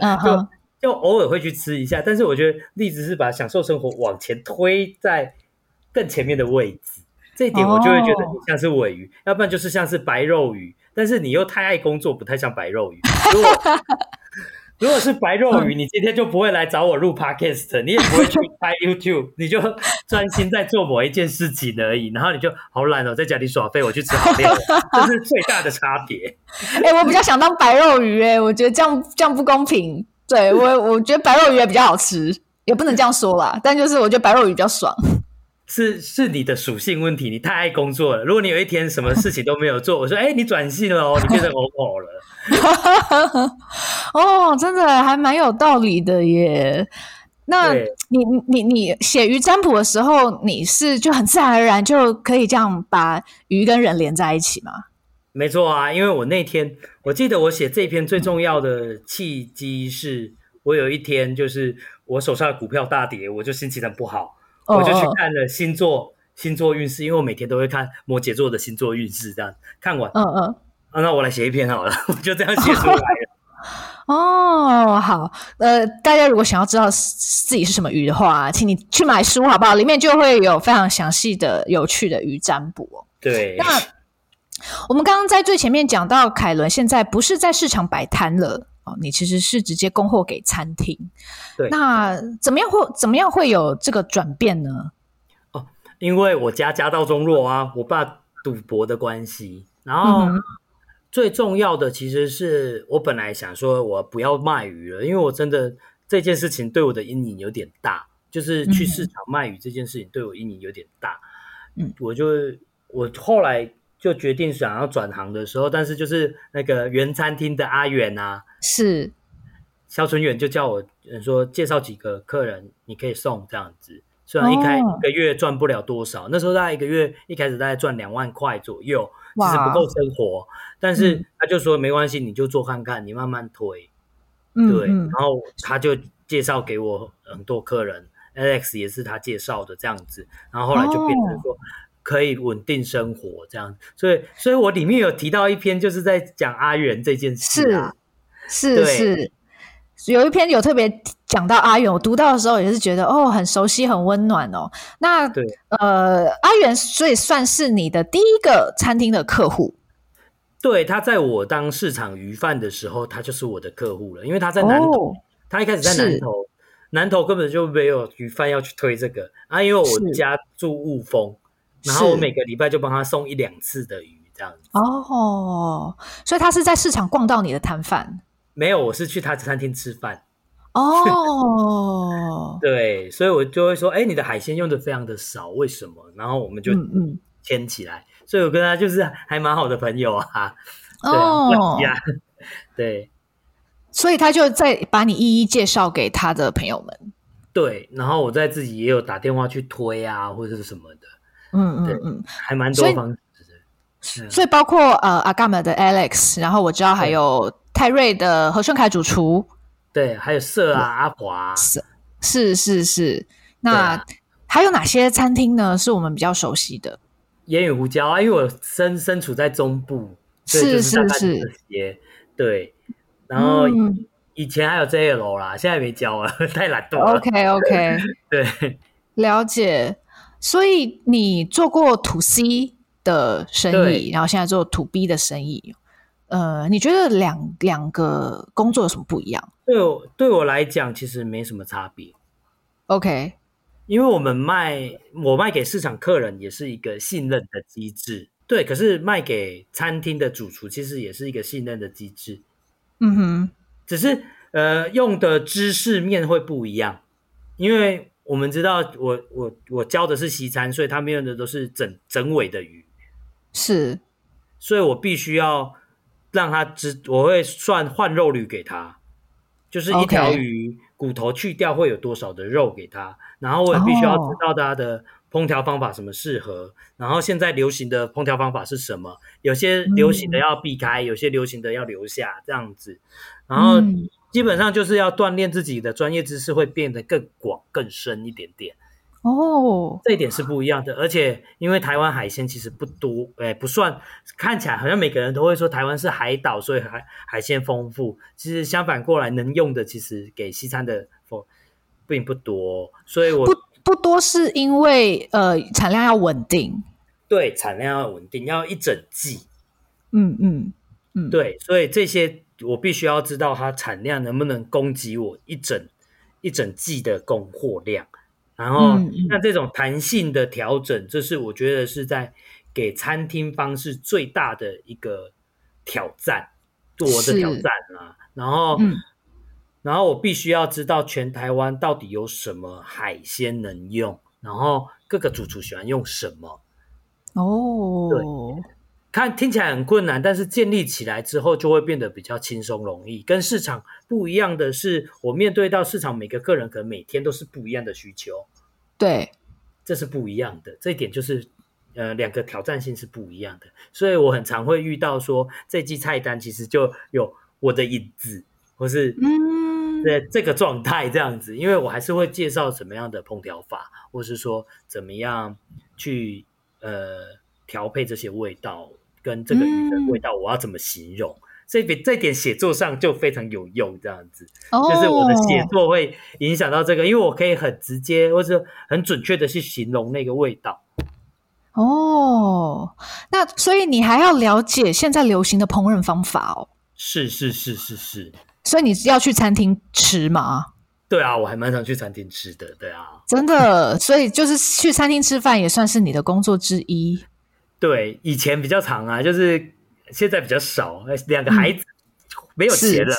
嗯哼。[LAUGHS] 就偶尔会去吃一下，但是我觉得栗子是把享受生活往前推在更前面的位置，这一点我就会觉得你像是尾鱼，哦，要不然就是像是白肉鱼，但是你又太爱工作，不太像白肉鱼。如果 [LAUGHS] 如果是白肉鱼，你今天就不会来找我录 Podcast，你也不会去拍 YouTube，你就专心在做某一件事情而已，然后你就好懒哦，在家里耍废，我去吃好料，[LAUGHS] 这是最大的差别。哎、欸，我比较想当白肉鱼，哎，我觉得这样这样不公平。对我，我觉得白肉鱼也比较好吃，也不能这样说啦。但就是我觉得白肉鱼比较爽。是是你的属性问题，你太爱工作了。如果你有一天什么事情都没有做，[LAUGHS] 我说，哎，你转性了哦，你变成偶偶了。[LAUGHS] 哦，真的还蛮有道理的耶。那你你你写鱼占卜的时候，你是就很自然而然就可以这样把鱼跟人连在一起吗？没错啊，因为我那天我记得我写这篇最重要的契机是，我有一天就是我手上的股票大跌，我就心情很不好，oh. 我就去看了星座星座运势，因为我每天都会看摩羯座的星座运势，这样看完，嗯嗯，那我来写一篇好了，[LAUGHS] 我就这样写出来了。[LAUGHS] 哦、oh.，好，呃，大家如果想要知道自己是什么鱼的话，请你去买书好不好？里面就会有非常详细的、有趣的鱼占卜。对，那。我们刚刚在最前面讲到，凯伦现在不是在市场摆摊了哦，你其实是直接供货给餐厅。对，那怎么样会怎么样会有这个转变呢？哦，因为我家家道中落啊，我爸赌博的关系，然后最重要的其实是我本来想说我不要卖鱼了，因为我真的这件事情对我的阴影有点大，就是去市场卖鱼这件事情对我阴影有点大。嗯，我就我后来。就决定想要转行的时候，但是就是那个原餐厅的阿远啊，是肖春远就叫我说介绍几个客人，你可以送这样子。虽然一开一个月赚不了多少，哦，那时候大概一个月一开始大概赚两万块左右，其实不够生活。但是他就说没关系，你就做看看，你慢慢推。嗯、对，然后他就介绍给我很多客人，嗯，Alex 也是他介绍的这样子，然后后来就变成说。哦可以稳定生活这样，所以，所以我里面有提到一篇，就是在讲阿元这件事啊，是是是，有一篇有特别讲到阿元，我读到的时候也是觉得哦，很熟悉，很温暖哦。那对，呃，阿元所以算是你的第一个餐厅的客户，对，他在我当市场鱼贩的时候，他就是我的客户了，因为他在南投，哦、他一开始在南投，南投根本就没有鱼贩要去推这个。啊，因为我家住雾峰。然后我每个礼拜就帮他送一两次的鱼，这样子。哦，所以他是在市场逛到你的摊贩？没有，我是去他的餐厅吃饭。哦，[LAUGHS] 对，所以我就会说，哎，你的海鲜用的非常的少，为什么？然后我们就牵起来，嗯嗯，所以我跟他就是还蛮好的朋友啊。[LAUGHS] 哦，对，[LAUGHS] 对，所以他就再把你一一介绍给他的朋友们。对，然后我再自己也有打电话去推啊，或者是什么的。嗯嗯嗯，还蛮多方式的，所以包括呃阿嘎玛的 Alex，然后我知道还有泰瑞的何顺凯主厨，对，还有色啊阿华，是是是是。那、啊、还有哪些餐厅呢？是我们比较熟悉的？烟雨胡椒啊，因为我身身处在中部，是是是，对。然后以前还有 JL 啦，现在没教了，[LAUGHS] 太懒惰了。OK OK，[LAUGHS] 对，了解。所以你做过 To C 的生意，然后现在做 To B 的生意，呃，你觉得两两个工作有什么不一样？对我对我来讲，其实没什么差别。OK，因为我们卖我卖给市场客人也是一个信任的机制，对。可是卖给餐厅的主厨，其实也是一个信任的机制。嗯哼，只是呃用的知识面会不一样，因为我们知道我我我教的是西餐，所以他们用的都是整整尾的鱼，是，所以我必须要让他知，我会算换肉率给他，就是一条鱼、骨头去掉会有多少的肉给他，然后我也必须要知道他的烹调方法什么适合，oh. 然后现在流行的烹调方法是什么？有些流行的要避开，嗯、有些流行的要留下，这样子。然后基本上就是要锻炼自己的专业知识，会变得更广、更深一点点。哦、oh.，这一点是不一样的。而且因为台湾海鲜其实不多，哎，不算看起来好像每个人都会说台湾是海岛，所以海海鲜丰富。其实相反过来，能用的其实给西餐的风并不多。所以我不。不多是因为呃产量要稳定，对，产量要稳定，要一整季，嗯嗯嗯，对，所以这些我必须要知道它产量能不能供给我一整一整季的供货量，然后那这种弹性的调整，这是我觉得是在给餐厅方是最大的一个挑战，我的挑战啊，然后。嗯然后我必须要知道全台湾到底有什么海鲜能用，然后各个主厨喜欢用什么。哦，对，看听起来很困难，但是建立起来之后就会变得比较轻松容易。跟市场不一样的是，我面对到市场每个客人可能每天都是不一样的需求。对，这是不一样的，这一点就是呃两个挑战性是不一样的。所以我很常会遇到说这季菜单其实就有我的影子，或是嗯。在这个状态这样子，因为我还是会介绍什么样的烹调法，或是说怎么样去呃调配这些味道，跟这个鱼的味道，我要怎么形容？这点这点写作上就非常有用，这样子，就是我的写作会影响到这个，因为我可以很直接或者很准确的去形容那个味道。哦，那所以你还要了解现在流行的烹饪方法哦。是是是是是。所以你是要去餐厅吃吗？对啊，我还蛮常去餐厅吃的。对啊，真的，所以就是去餐厅吃饭也算是你的工作之一。对，以前比较长啊，就是现在比较少。两个孩子、嗯、没有钱了，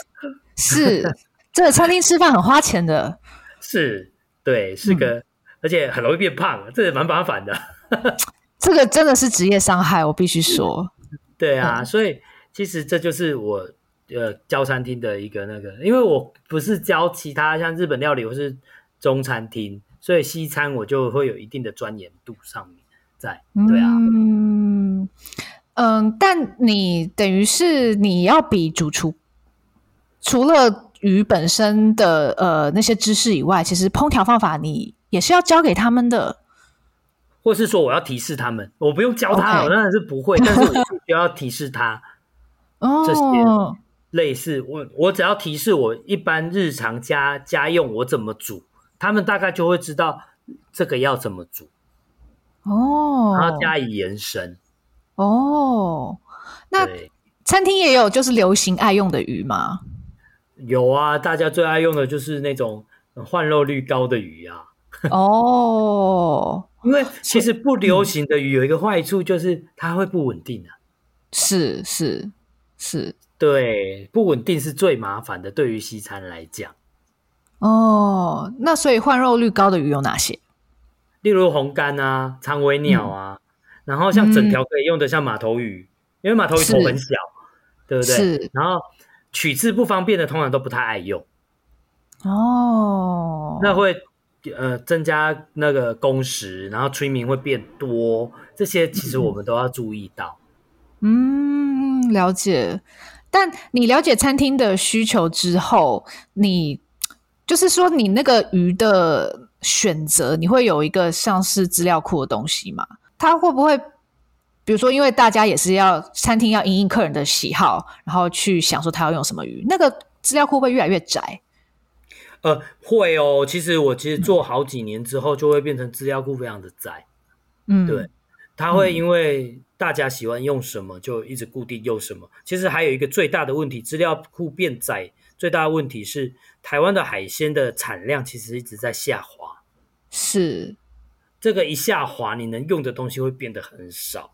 是，是这个餐厅吃饭很花钱的。[LAUGHS] 是，对，是个，嗯、而且很容易变胖，这也蛮麻烦的。[LAUGHS] 这个真的是职业伤害，我必须说。对啊，嗯、所以其实这就是我。呃，教餐厅的一个那个，因为我不是教其他像日本料理或是中餐厅，所以西餐我就会有一定的钻研度上面在。对啊，嗯嗯，但你等于是你要比主厨，除了鱼本身的呃那些知识以外，其实烹调方法你也是要教给他们的，[LAUGHS] 或是说我要提示他们，我不用教他，我当然是不会，但是我就要提示他。这些。哦。类似我，我只要提示我一般日常家家用我怎么煮，他们大概就会知道这个要怎么煮哦，然后加以延伸哦。那餐厅也有就是流行爱用的鱼吗？有啊，大家最爱用的就是那种换肉率高的鱼啊。哦，[LAUGHS] 因为其实不流行的鱼有一个坏处，就是它会不稳定啊。是是是。对，不稳定是最麻烦的，对于西餐来讲。哦，那所以换肉率高的鱼有哪些？例如红干啊、长尾鸟啊、嗯，然后像整条可以用的，像马头鱼，嗯、因为马头鱼头很小，对不对？是。然后取字不方便的，通常都不太爱用。哦。那会呃增加那个工时，然后 trimming 会变多，这些其实我们都要注意到。嗯，了解。但你了解餐厅的需求之后，你就是说你那个鱼的选择，你会有一个像是资料库的东西吗？它会不会，比如说，因为大家也是要餐厅要因应客人的喜好，然后去想说他要用什么鱼，那个资料库会越来越窄？呃，会哦。其实我其实做好几年之后，就会变成资料库非常的窄。嗯，对，它会因为大家喜欢用什么，就一直固定用什么。其实还有一个最大的问题，资料库变窄，最大的问题是台湾的海鲜的产量其实一直在下滑。是，这个一下滑，你能用的东西会变得很少。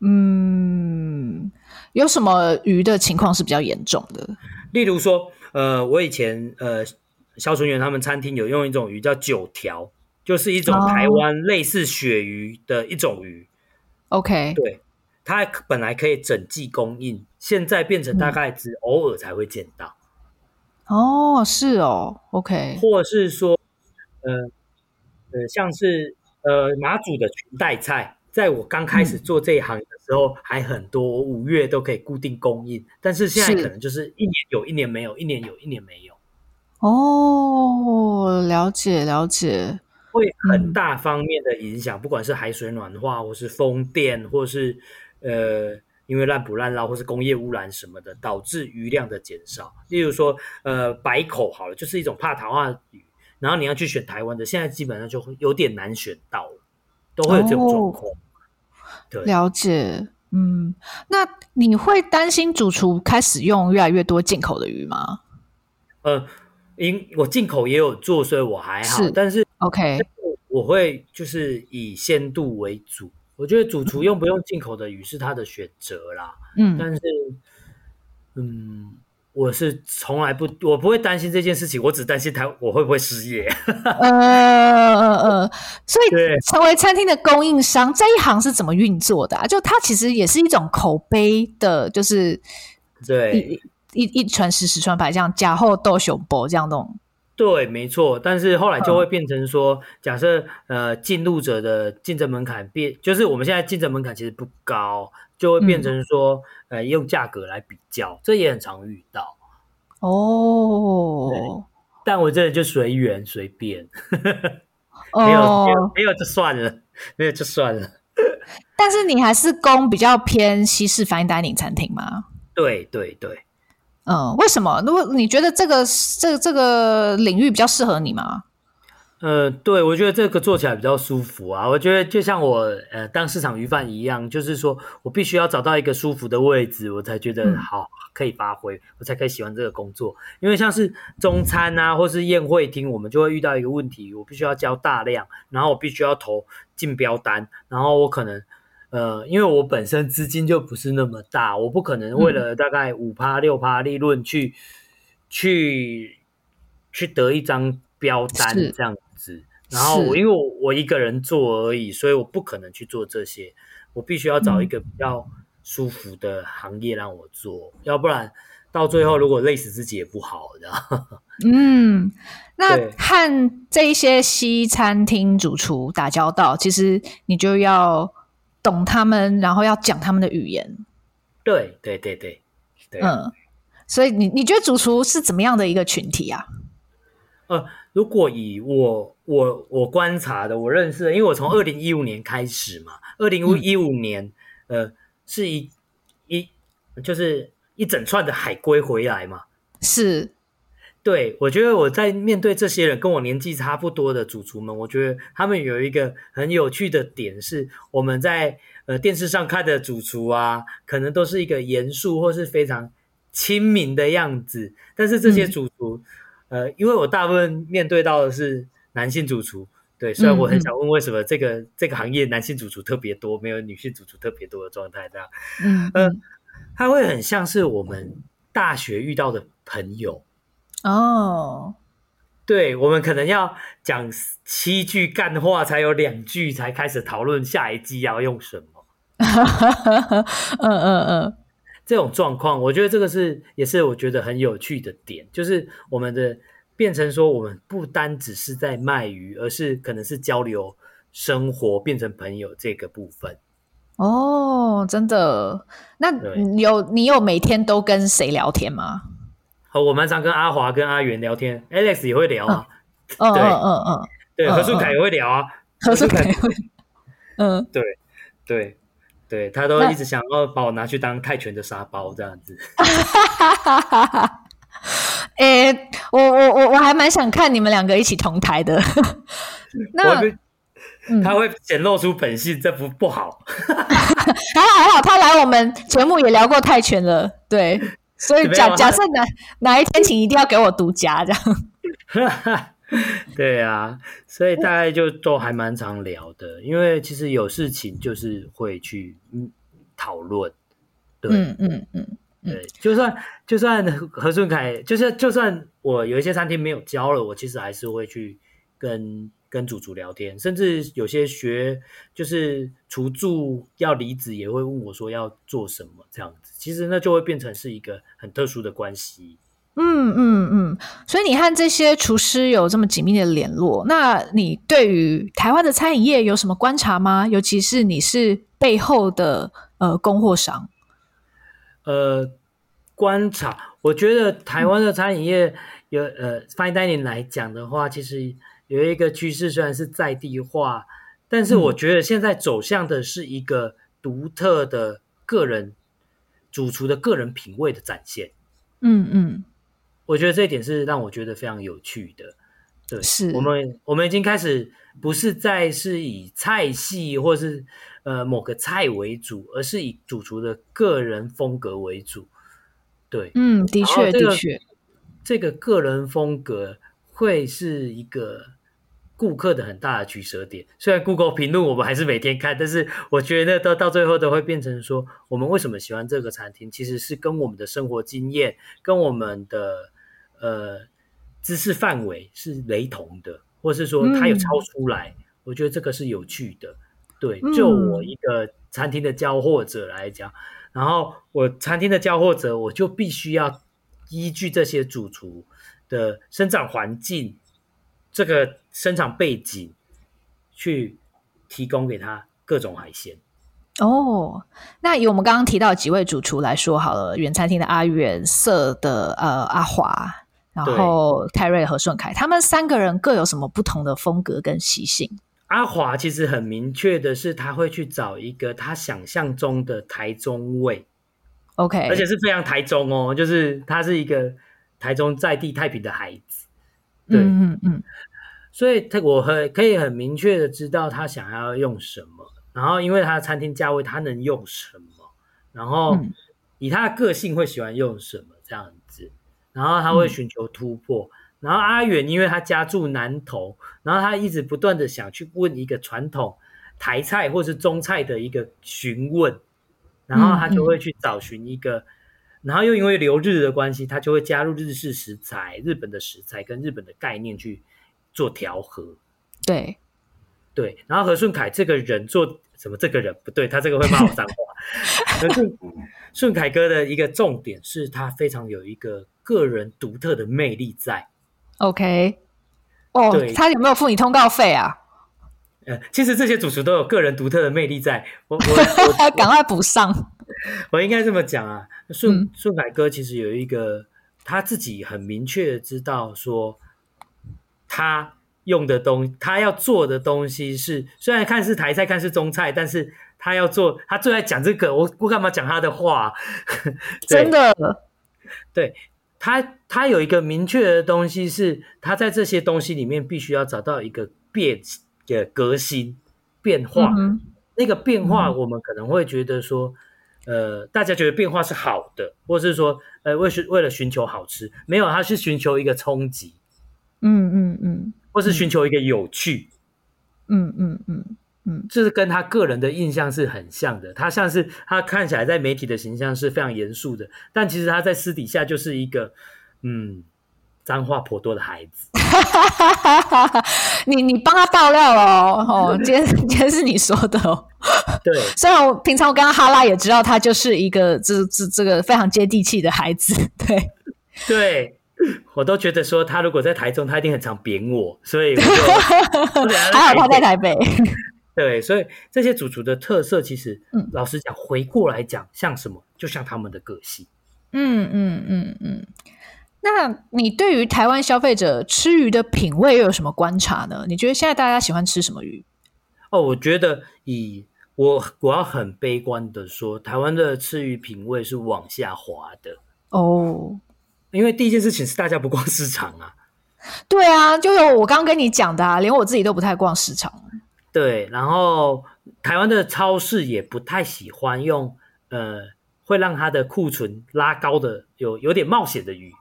嗯，有什么鱼的情况是比较严重的？[LAUGHS] 例如说，呃，我以前呃。萧纯元他们餐厅有用一种鱼叫九条，就是一种台湾类似鳕鱼的一种鱼。OK，对，它本来可以整季供应，现在变成大概只偶尔才会见到。哦，是哦，OK，或是说，呃呃，像是呃马祖的裙带菜，在我刚开始做这一行的时候，还很多，五月都可以固定供应，但是现在可能就是一年有一年没有，一年有一年没有。哦，了解了解，会很大方面的影响，嗯、不管是海水暖化，或是风电，或是呃，因为滥捕滥捞，或是工业污染什么的，导致鱼量的减少。例如说，呃，白口好了，就是一种怕糖化鱼，然后你要去选台湾的，现在基本上就会有点难选到了，都会有这种状况。哦、对，了解，嗯，那你会担心主厨开始用越来越多进口的鱼吗？呃。因我进口也有做，所以我还好。是但是 OK，我会就是以鲜度为主。我觉得主厨用不用进口的鱼是他的选择啦。嗯，但是嗯，我是从来不，我不会担心这件事情。我只担心他我会不会失业。[LAUGHS] 呃呃呃，所以成为餐厅的供应商这一行是怎么运作的啊？就它其实也是一种口碑的，就是对。一一传十，十传百，这样假后斗熊博这样弄，对，没错。但是后来就会变成说，嗯、假设呃进入者的竞争门槛变，就是我们现在竞争门槛其实不高，就会变成说，嗯、呃用价格来比较，这也很常遇到。哦，但我这里就随缘随便，[LAUGHS] 没有、哦、没有就算了，没有就算了。[LAUGHS] 但是你还是供比较偏西式 fine dining 餐厅吗？对对对。嗯，为什么？如果你觉得这个这这个领域比较适合你吗？呃，对，我觉得这个做起来比较舒服啊。我觉得就像我呃当市场鱼贩一样，就是说我必须要找到一个舒服的位置，我才觉得好可以发挥，我才可以喜欢这个工作。因为像是中餐啊，或是宴会厅，我们就会遇到一个问题，我必须要交大量，然后我必须要投竞标单，然后我可能。呃，因为我本身资金就不是那么大，我不可能为了大概五趴六趴利润去、嗯、去去得一张标单这样子。然后我因为我我一个人做而已，所以我不可能去做这些。我必须要找一个比较舒服的行业让我做，嗯、要不然到最后如果累死自己也不好的。[LAUGHS] 嗯，那和这一些西餐厅主厨打交道，其实你就要。懂他们，然后要讲他们的语言。对对对对，对嗯，所以你你觉得主厨是怎么样的一个群体啊？呃，如果以我我我观察的，我认识的，因为我从二零一五年开始嘛，二零一五年，嗯、呃，是一一就是一整串的海归回来嘛，是。对，我觉得我在面对这些人跟我年纪差不多的主厨们，我觉得他们有一个很有趣的点是，我们在呃电视上看的主厨啊，可能都是一个严肃或是非常亲民的样子，但是这些主厨，嗯、呃，因为我大部分面对到的是男性主厨，对，虽然我很想问为什么这个、嗯、这个行业男性主厨特别多，没有女性主厨特别多的状态这样，嗯，呃，他会很像是我们大学遇到的朋友。哦，oh. 对，我们可能要讲七句干话，才有两句才开始讨论下一季要用什么。[LAUGHS] 嗯嗯嗯，这种状况，我觉得这个是也是我觉得很有趣的点，就是我们的变成说，我们不单只是在卖鱼，而是可能是交流生活，变成朋友这个部分。哦，真的？那你有你有每天都跟谁聊天吗？哦，我蛮常跟阿华跟阿元聊天，Alex 也会聊啊。嗯嗯嗯嗯，对，何顺凯也会聊啊。何顺凯会，嗯，对对对，他都一直想要把我拿去当泰拳的沙包这样子。哎、欸，我我我我还蛮想看你们两个一起同台的。[LAUGHS] 那他会显露出本性，这不不好。[LAUGHS] 还好还好，他来我们节目也聊过泰拳了，对，所以假假设哪哪一天请一定要给我独家这样。[LAUGHS] 对啊，所以大概就都还蛮常聊的，因为其实有事情就是会去讨论。对，嗯嗯嗯。对，就算就算何顺凯，就是就算我有一些餐厅没有交了，我其实还是会去跟跟主厨聊天，甚至有些学就是厨助要离职，也会问我说要做什么这样子。其实那就会变成是一个很特殊的关系。嗯嗯嗯，所以你和这些厨师有这么紧密的联络，那你对于台湾的餐饮业有什么观察吗？尤其是你是背后的呃供货商。呃，观察，我觉得台湾的餐饮业有、嗯、呃，fine dining 来讲的话，其实有一个趋势，虽然是在地化，但是我觉得现在走向的是一个独特的个人主厨的个人品味的展现。嗯嗯，我觉得这一点是让我觉得非常有趣的。对，是我们我们已经开始不是再是以菜系或是。呃，某个菜为主，而是以主厨的个人风格为主。对，嗯，的确，这个、的确，这个个人风格会是一个顾客的很大的取舍点。虽然 Google 评论我们还是每天看，但是我觉得到到最后都会变成说，我们为什么喜欢这个餐厅，其实是跟我们的生活经验、跟我们的呃知识范围是雷同的，或是说它有超出来。嗯、我觉得这个是有趣的。对，就我一个餐厅的交货者来讲，嗯、然后我餐厅的交货者，我就必须要依据这些主厨的生长环境、这个生长背景，去提供给他各种海鲜。哦，那以我们刚刚提到几位主厨来说好了，原餐厅的阿远、色的呃阿华，然后泰瑞和顺凯，他们三个人各有什么不同的风格跟习性？阿华其实很明确的是，他会去找一个他想象中的台中味，OK，而且是非常台中哦，就是他是一个台中在地太平的孩子，对，嗯嗯嗯，所以他我很可以很明确的知道他想要用什么，然后因为他的餐厅价位，他能用什么，然后以他的个性会喜欢用什么这样子，然后他会寻求突破。嗯然后阿远，因为他家住南投，然后他一直不断的想去问一个传统台菜或是中菜的一个询问，然后他就会去找寻一个，然后又因为留日的关系，他就会加入日式食材、日本的食材跟日本的概念去做调和。对，对。然后何顺凯这个人做什么？这个人不对，他这个会骂我脏话。[LAUGHS] 何顺顺凯哥的一个重点是他非常有一个个人独特的魅力在。OK，哦，对他有没有付你通告费啊？呃，其实这些主厨都有个人独特的魅力在，我我 [LAUGHS] 赶快补上。[LAUGHS] 我应该这么讲啊，顺顺凯哥其实有一个他自己很明确的知道说，他用的东，他要做的东西是虽然看是台菜，看是中菜，但是他要做，他最爱讲这个，我我干嘛讲他的话？[LAUGHS] 真的，[LAUGHS] 对。他他有一个明确的东西，是他在这些东西里面必须要找到一个变的革新变化。嗯、那个变化，我们可能会觉得说，嗯、呃，大家觉得变化是好的，或是说，呃，为为了寻求好吃，没有，他是寻求一个冲击，嗯嗯嗯，或是寻求一个有趣，嗯嗯嗯。嗯嗯嗯，这是跟他个人的印象是很像的。他像是他看起来在媒体的形象是非常严肃的，但其实他在私底下就是一个嗯脏话颇多的孩子。[LAUGHS] 你你帮他爆料了哦，哦，今天今天是你说的哦。对，[LAUGHS] 虽然我平常我跟他哈拉也知道他就是一个这这这个非常接地气的孩子。对，对我都觉得说他如果在台中，他一定很常扁我，所以 [LAUGHS] 还好他在台北。[LAUGHS] 对，所以这些主厨的特色，其实，嗯，老实讲，回过来讲，像什么，就像他们的个性。嗯嗯嗯嗯。那你对于台湾消费者吃鱼的品味又有什么观察呢？你觉得现在大家喜欢吃什么鱼？哦，我觉得以我我要很悲观的说，台湾的吃鱼品味是往下滑的哦。因为第一件事情是大家不逛市场啊。对啊，就有我刚刚跟你讲的啊，连我自己都不太逛市场。对，然后台湾的超市也不太喜欢用呃，会让它的库存拉高的有有点冒险的鱼。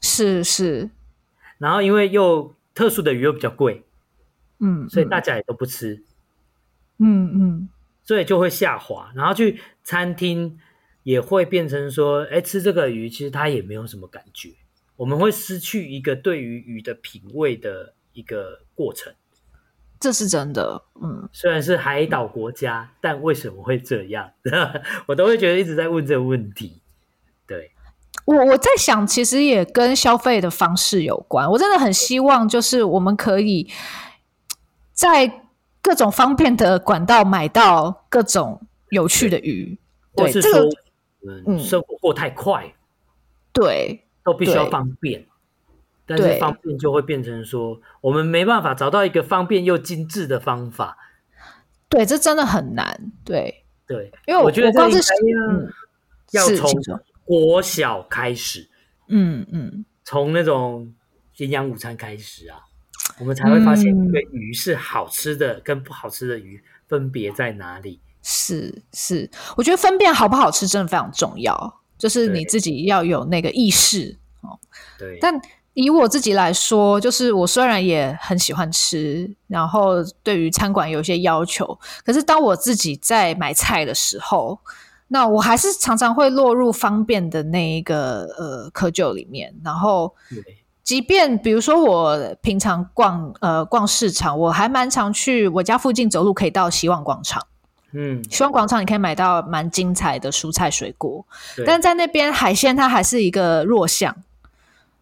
是是。然后因为又特殊的鱼又比较贵，嗯，所以大家也都不吃。嗯嗯。所以就会下滑，然后去餐厅也会变成说，哎，吃这个鱼其实它也没有什么感觉。我们会失去一个对于鱼的品味的一个过程。这是真的，嗯，虽然是海岛国家，嗯、但为什么会这样？[LAUGHS] 我都会觉得一直在问这个问题。对，我我在想，其实也跟消费的方式有关。我真的很希望，就是我们可以在各种方便的管道买到各种有趣的鱼，对是说，这个、嗯，生活过太快，对，都必须要方便。但是方便就会变成说，我们没办法找到一个方便又精致的方法。对，这真的很难。对对，因为我，觉得这应该要要从国小开始，嗯嗯，从那种营养午餐开始啊，我们才会发现一个鱼是好吃的跟不好吃的鱼分别在哪里。是是，我觉得分辨好不好吃真的非常重要，就是你自己要有那个意识哦。对，但。以我自己来说，就是我虽然也很喜欢吃，然后对于餐馆有一些要求，可是当我自己在买菜的时候，那我还是常常会落入方便的那一个呃窠臼里面。然后，即便比如说我平常逛呃逛市场，我还蛮常去我家附近走路可以到希望广场。嗯，希望广场你可以买到蛮精彩的蔬菜水果，但在那边海鲜它还是一个弱项。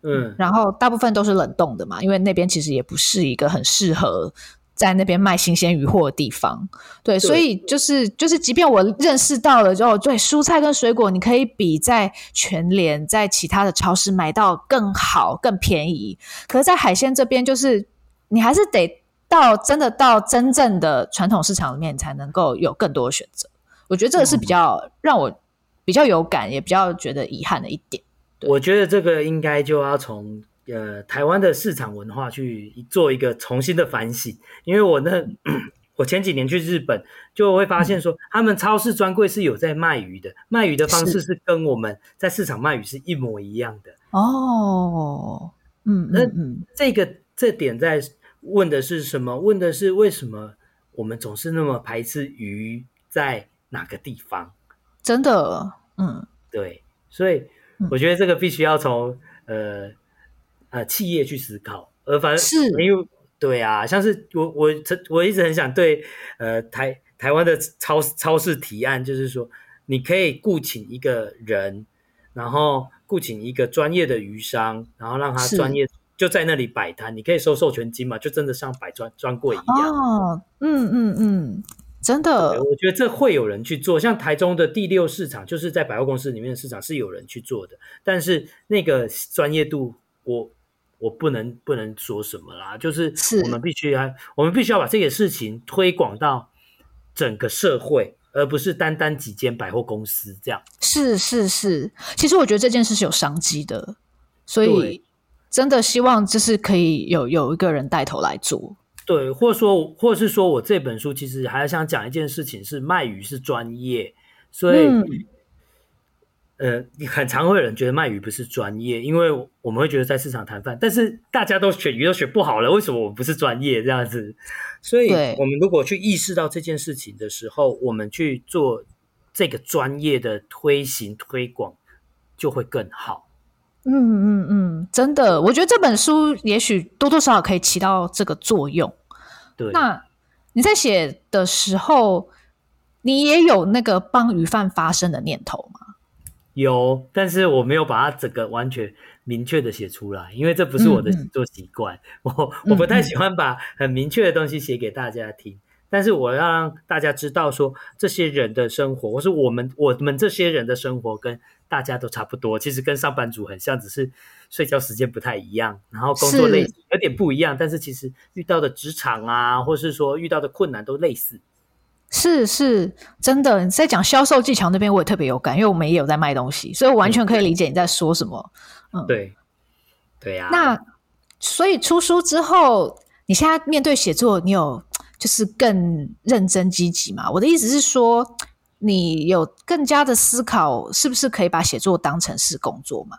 嗯，然后大部分都是冷冻的嘛，因为那边其实也不是一个很适合在那边卖新鲜鱼货的地方。对，所以就是就是，即便我认识到了之后，对蔬菜跟水果，你可以比在全联在其他的超市买到更好、更便宜。可是，在海鲜这边，就是你还是得到真的到真正的传统市场里面，才能够有更多的选择。我觉得这个是比较让我比较有感，也比较觉得遗憾的一点。我觉得这个应该就要从呃台湾的市场文化去做一个重新的反省，因为我那 [CLEARS THROAT] 我前几年去日本就会发现说，他们超市专柜是有在卖鱼的，卖鱼的方式是跟我们在市场卖鱼是一模一样的哦。嗯，那这个这点在问的是什么？问的是为什么我们总是那么排斥鱼在哪个地方？真的，嗯，对，所以。我觉得这个必须要从呃呃企业去思考，而反正是因为对啊，像是我我我一直很想对呃台台湾的超超市提案，就是说你可以雇请一个人，然后雇请一个专业的鱼商，然后让他专业就在那里摆摊，你可以收授权金嘛，就真的像摆专专柜一样。哦，嗯嗯嗯。真的，我觉得这会有人去做。像台中的第六市场，就是在百货公司里面的市场是有人去做的，但是那个专业度我，我我不能不能说什么啦。就是我们必须要，我们必须要把这个事情推广到整个社会，而不是单单几间百货公司这样。是是是，其实我觉得这件事是有商机的，所以真的希望就是可以有有一个人带头来做。对，或者说，或者是说我这本书其实还想讲一件事情，是卖鱼是专业，所以，嗯、呃，很常会有人觉得卖鱼不是专业，因为我们会觉得在市场谈饭，但是大家都选鱼都选不好了，为什么我不是专业这样子？所以，我们如果去意识到这件事情的时候，我们去做这个专业的推行推广，就会更好。嗯嗯嗯，真的，我觉得这本书也许多多少少可以起到这个作用。对，那你在写的时候，你也有那个帮鱼贩发声的念头吗？有，但是我没有把它整个完全明确的写出来，因为这不是我的写作习惯。嗯 [LAUGHS] 嗯我我不太喜欢把很明确的东西写给大家听。但是我要让大家知道说，这些人的生活，或是我们我们这些人的生活，跟大家都差不多。其实跟上班族很像，只是睡觉时间不太一样，然后工作类型有点不一样，但是其实遇到的职场啊，或是说遇到的困难都类似。是是，真的。你在讲销售技巧那边，我也特别有感，因为我们也有在卖东西，所以我完全可以理解你在说什么。嗯，对，对呀、啊。那所以出书之后，你现在面对写作，你有就是更认真积极嘛？我的意思是说，你有更加的思考，是不是可以把写作当成是工作嘛？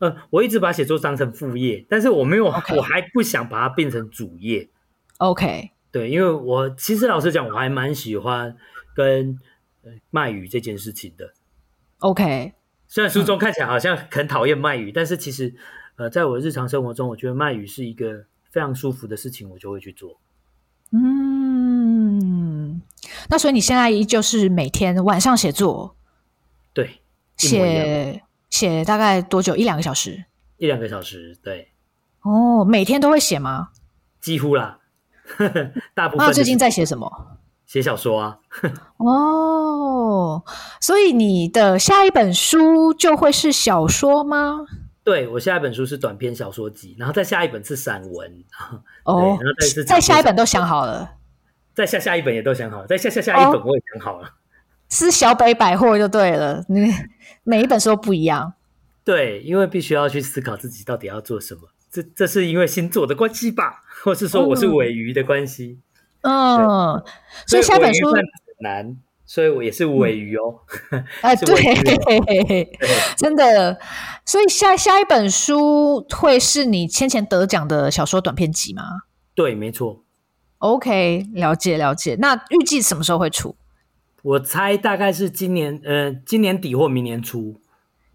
嗯，我一直把写作当成副业，但是我没有.我还不想把它变成主业。OK。对，因为我其实老实讲，我还蛮喜欢跟卖鱼这件事情的。OK，虽然书中看起来好像很讨厌卖鱼，嗯、但是其实，呃，在我日常生活中，我觉得卖鱼是一个非常舒服的事情，我就会去做。嗯，那所以你现在依旧是每天晚上写作？对，写写大概多久？一两个小时？一两个小时，对。哦，每天都会写吗？几乎啦。[LAUGHS] 大部分。那最近在写什么？写小说啊。[LAUGHS] 哦，所以你的下一本书就会是小说吗？对，我下一本书是短篇小说集，然后再下一本是散文。[LAUGHS] 哦，然后再是再下一本都想好了，再下下一本也都想好了，再下下下一本我也想好了。哦，是小北百货就对了，你每一本书都不一样。对，因为必须要去思考自己到底要做什么。这这是因为星座的关系吧，或是说我是尾鱼的关系？嗯，所以下本书很难，所以我也是尾鱼哦。哎，[LAUGHS] 对，真的。所以下下一本书会是你先前得奖的小说短篇集吗？对，没错。OK，了解了解。那预计什么时候会出？我猜大概是今年，呃，今年底或明年初。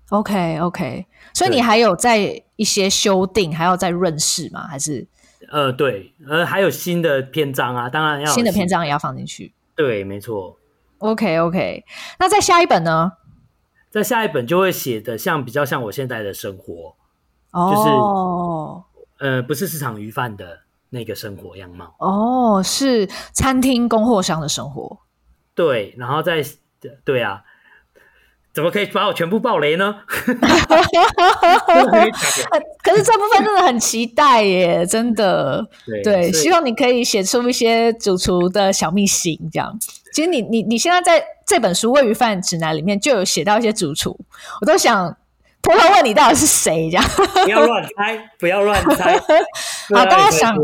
OK OK，所以你还有在一些修订，还要再润饰吗？还是？呃，对，呃，还有新的篇章啊，当然要新，新的篇章也要放进去。对，没错。OK OK，那在下一本呢？在下一本就会写的像比较像我现在的生活，哦、就是呃，不是市场鱼贩的那个生活样貌。哦，是餐厅供货商的生活。对，然后再对啊。怎么可以把我全部爆雷呢？[LAUGHS] [LAUGHS] 可是这部分真的很期待耶，真的。对，对，希望你可以写出一些主厨的小秘辛，这样。其实你你你现在在这本书《鮪鱼饭指南》里面就有写到一些主厨，我都想偷偷问你到底是谁，这样。不要乱猜，[LAUGHS] 不要乱猜。好，大家想，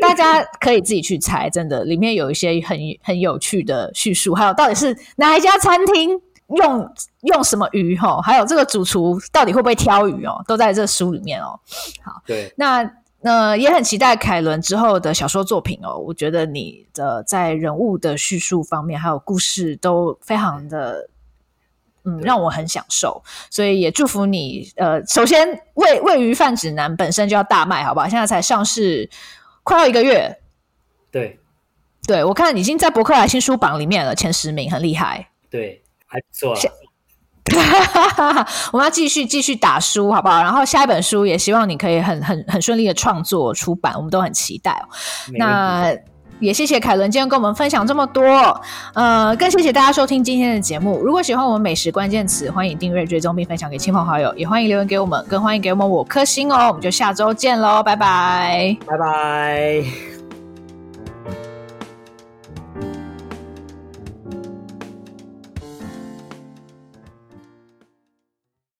大家可以自己去猜，真的，里面有一些很很有趣的叙述，还有到底是哪一家餐厅。用用什么鱼哈？还有这个主厨到底会不会挑鱼哦？都在这书里面哦。好，对，那呃也很期待凯伦之后的小说作品哦。我觉得你的在人物的叙述方面，还有故事都非常的嗯，让我很享受。所以也祝福你。呃，首先《鮪鮪鱼饭指南》本身就要大卖，好不好？现在才上市快要一个月。对，对我看已经在博客来新书榜里面了，前十名，很厉害。对。还不错，[LAUGHS] 我们要继续继续打书，好不好？然后下一本书也希望你可以很很很顺利的创作出版，我们都很期待。那也谢谢凯伦今天跟我们分享这么多，呃，更谢谢大家收听今天的节目。如果喜欢我们美食关键词，欢迎订阅、追踪并分享给亲朋好友，也欢迎留言给我们，更欢迎给我们五颗星哦。我们就下周见喽，拜拜，拜拜。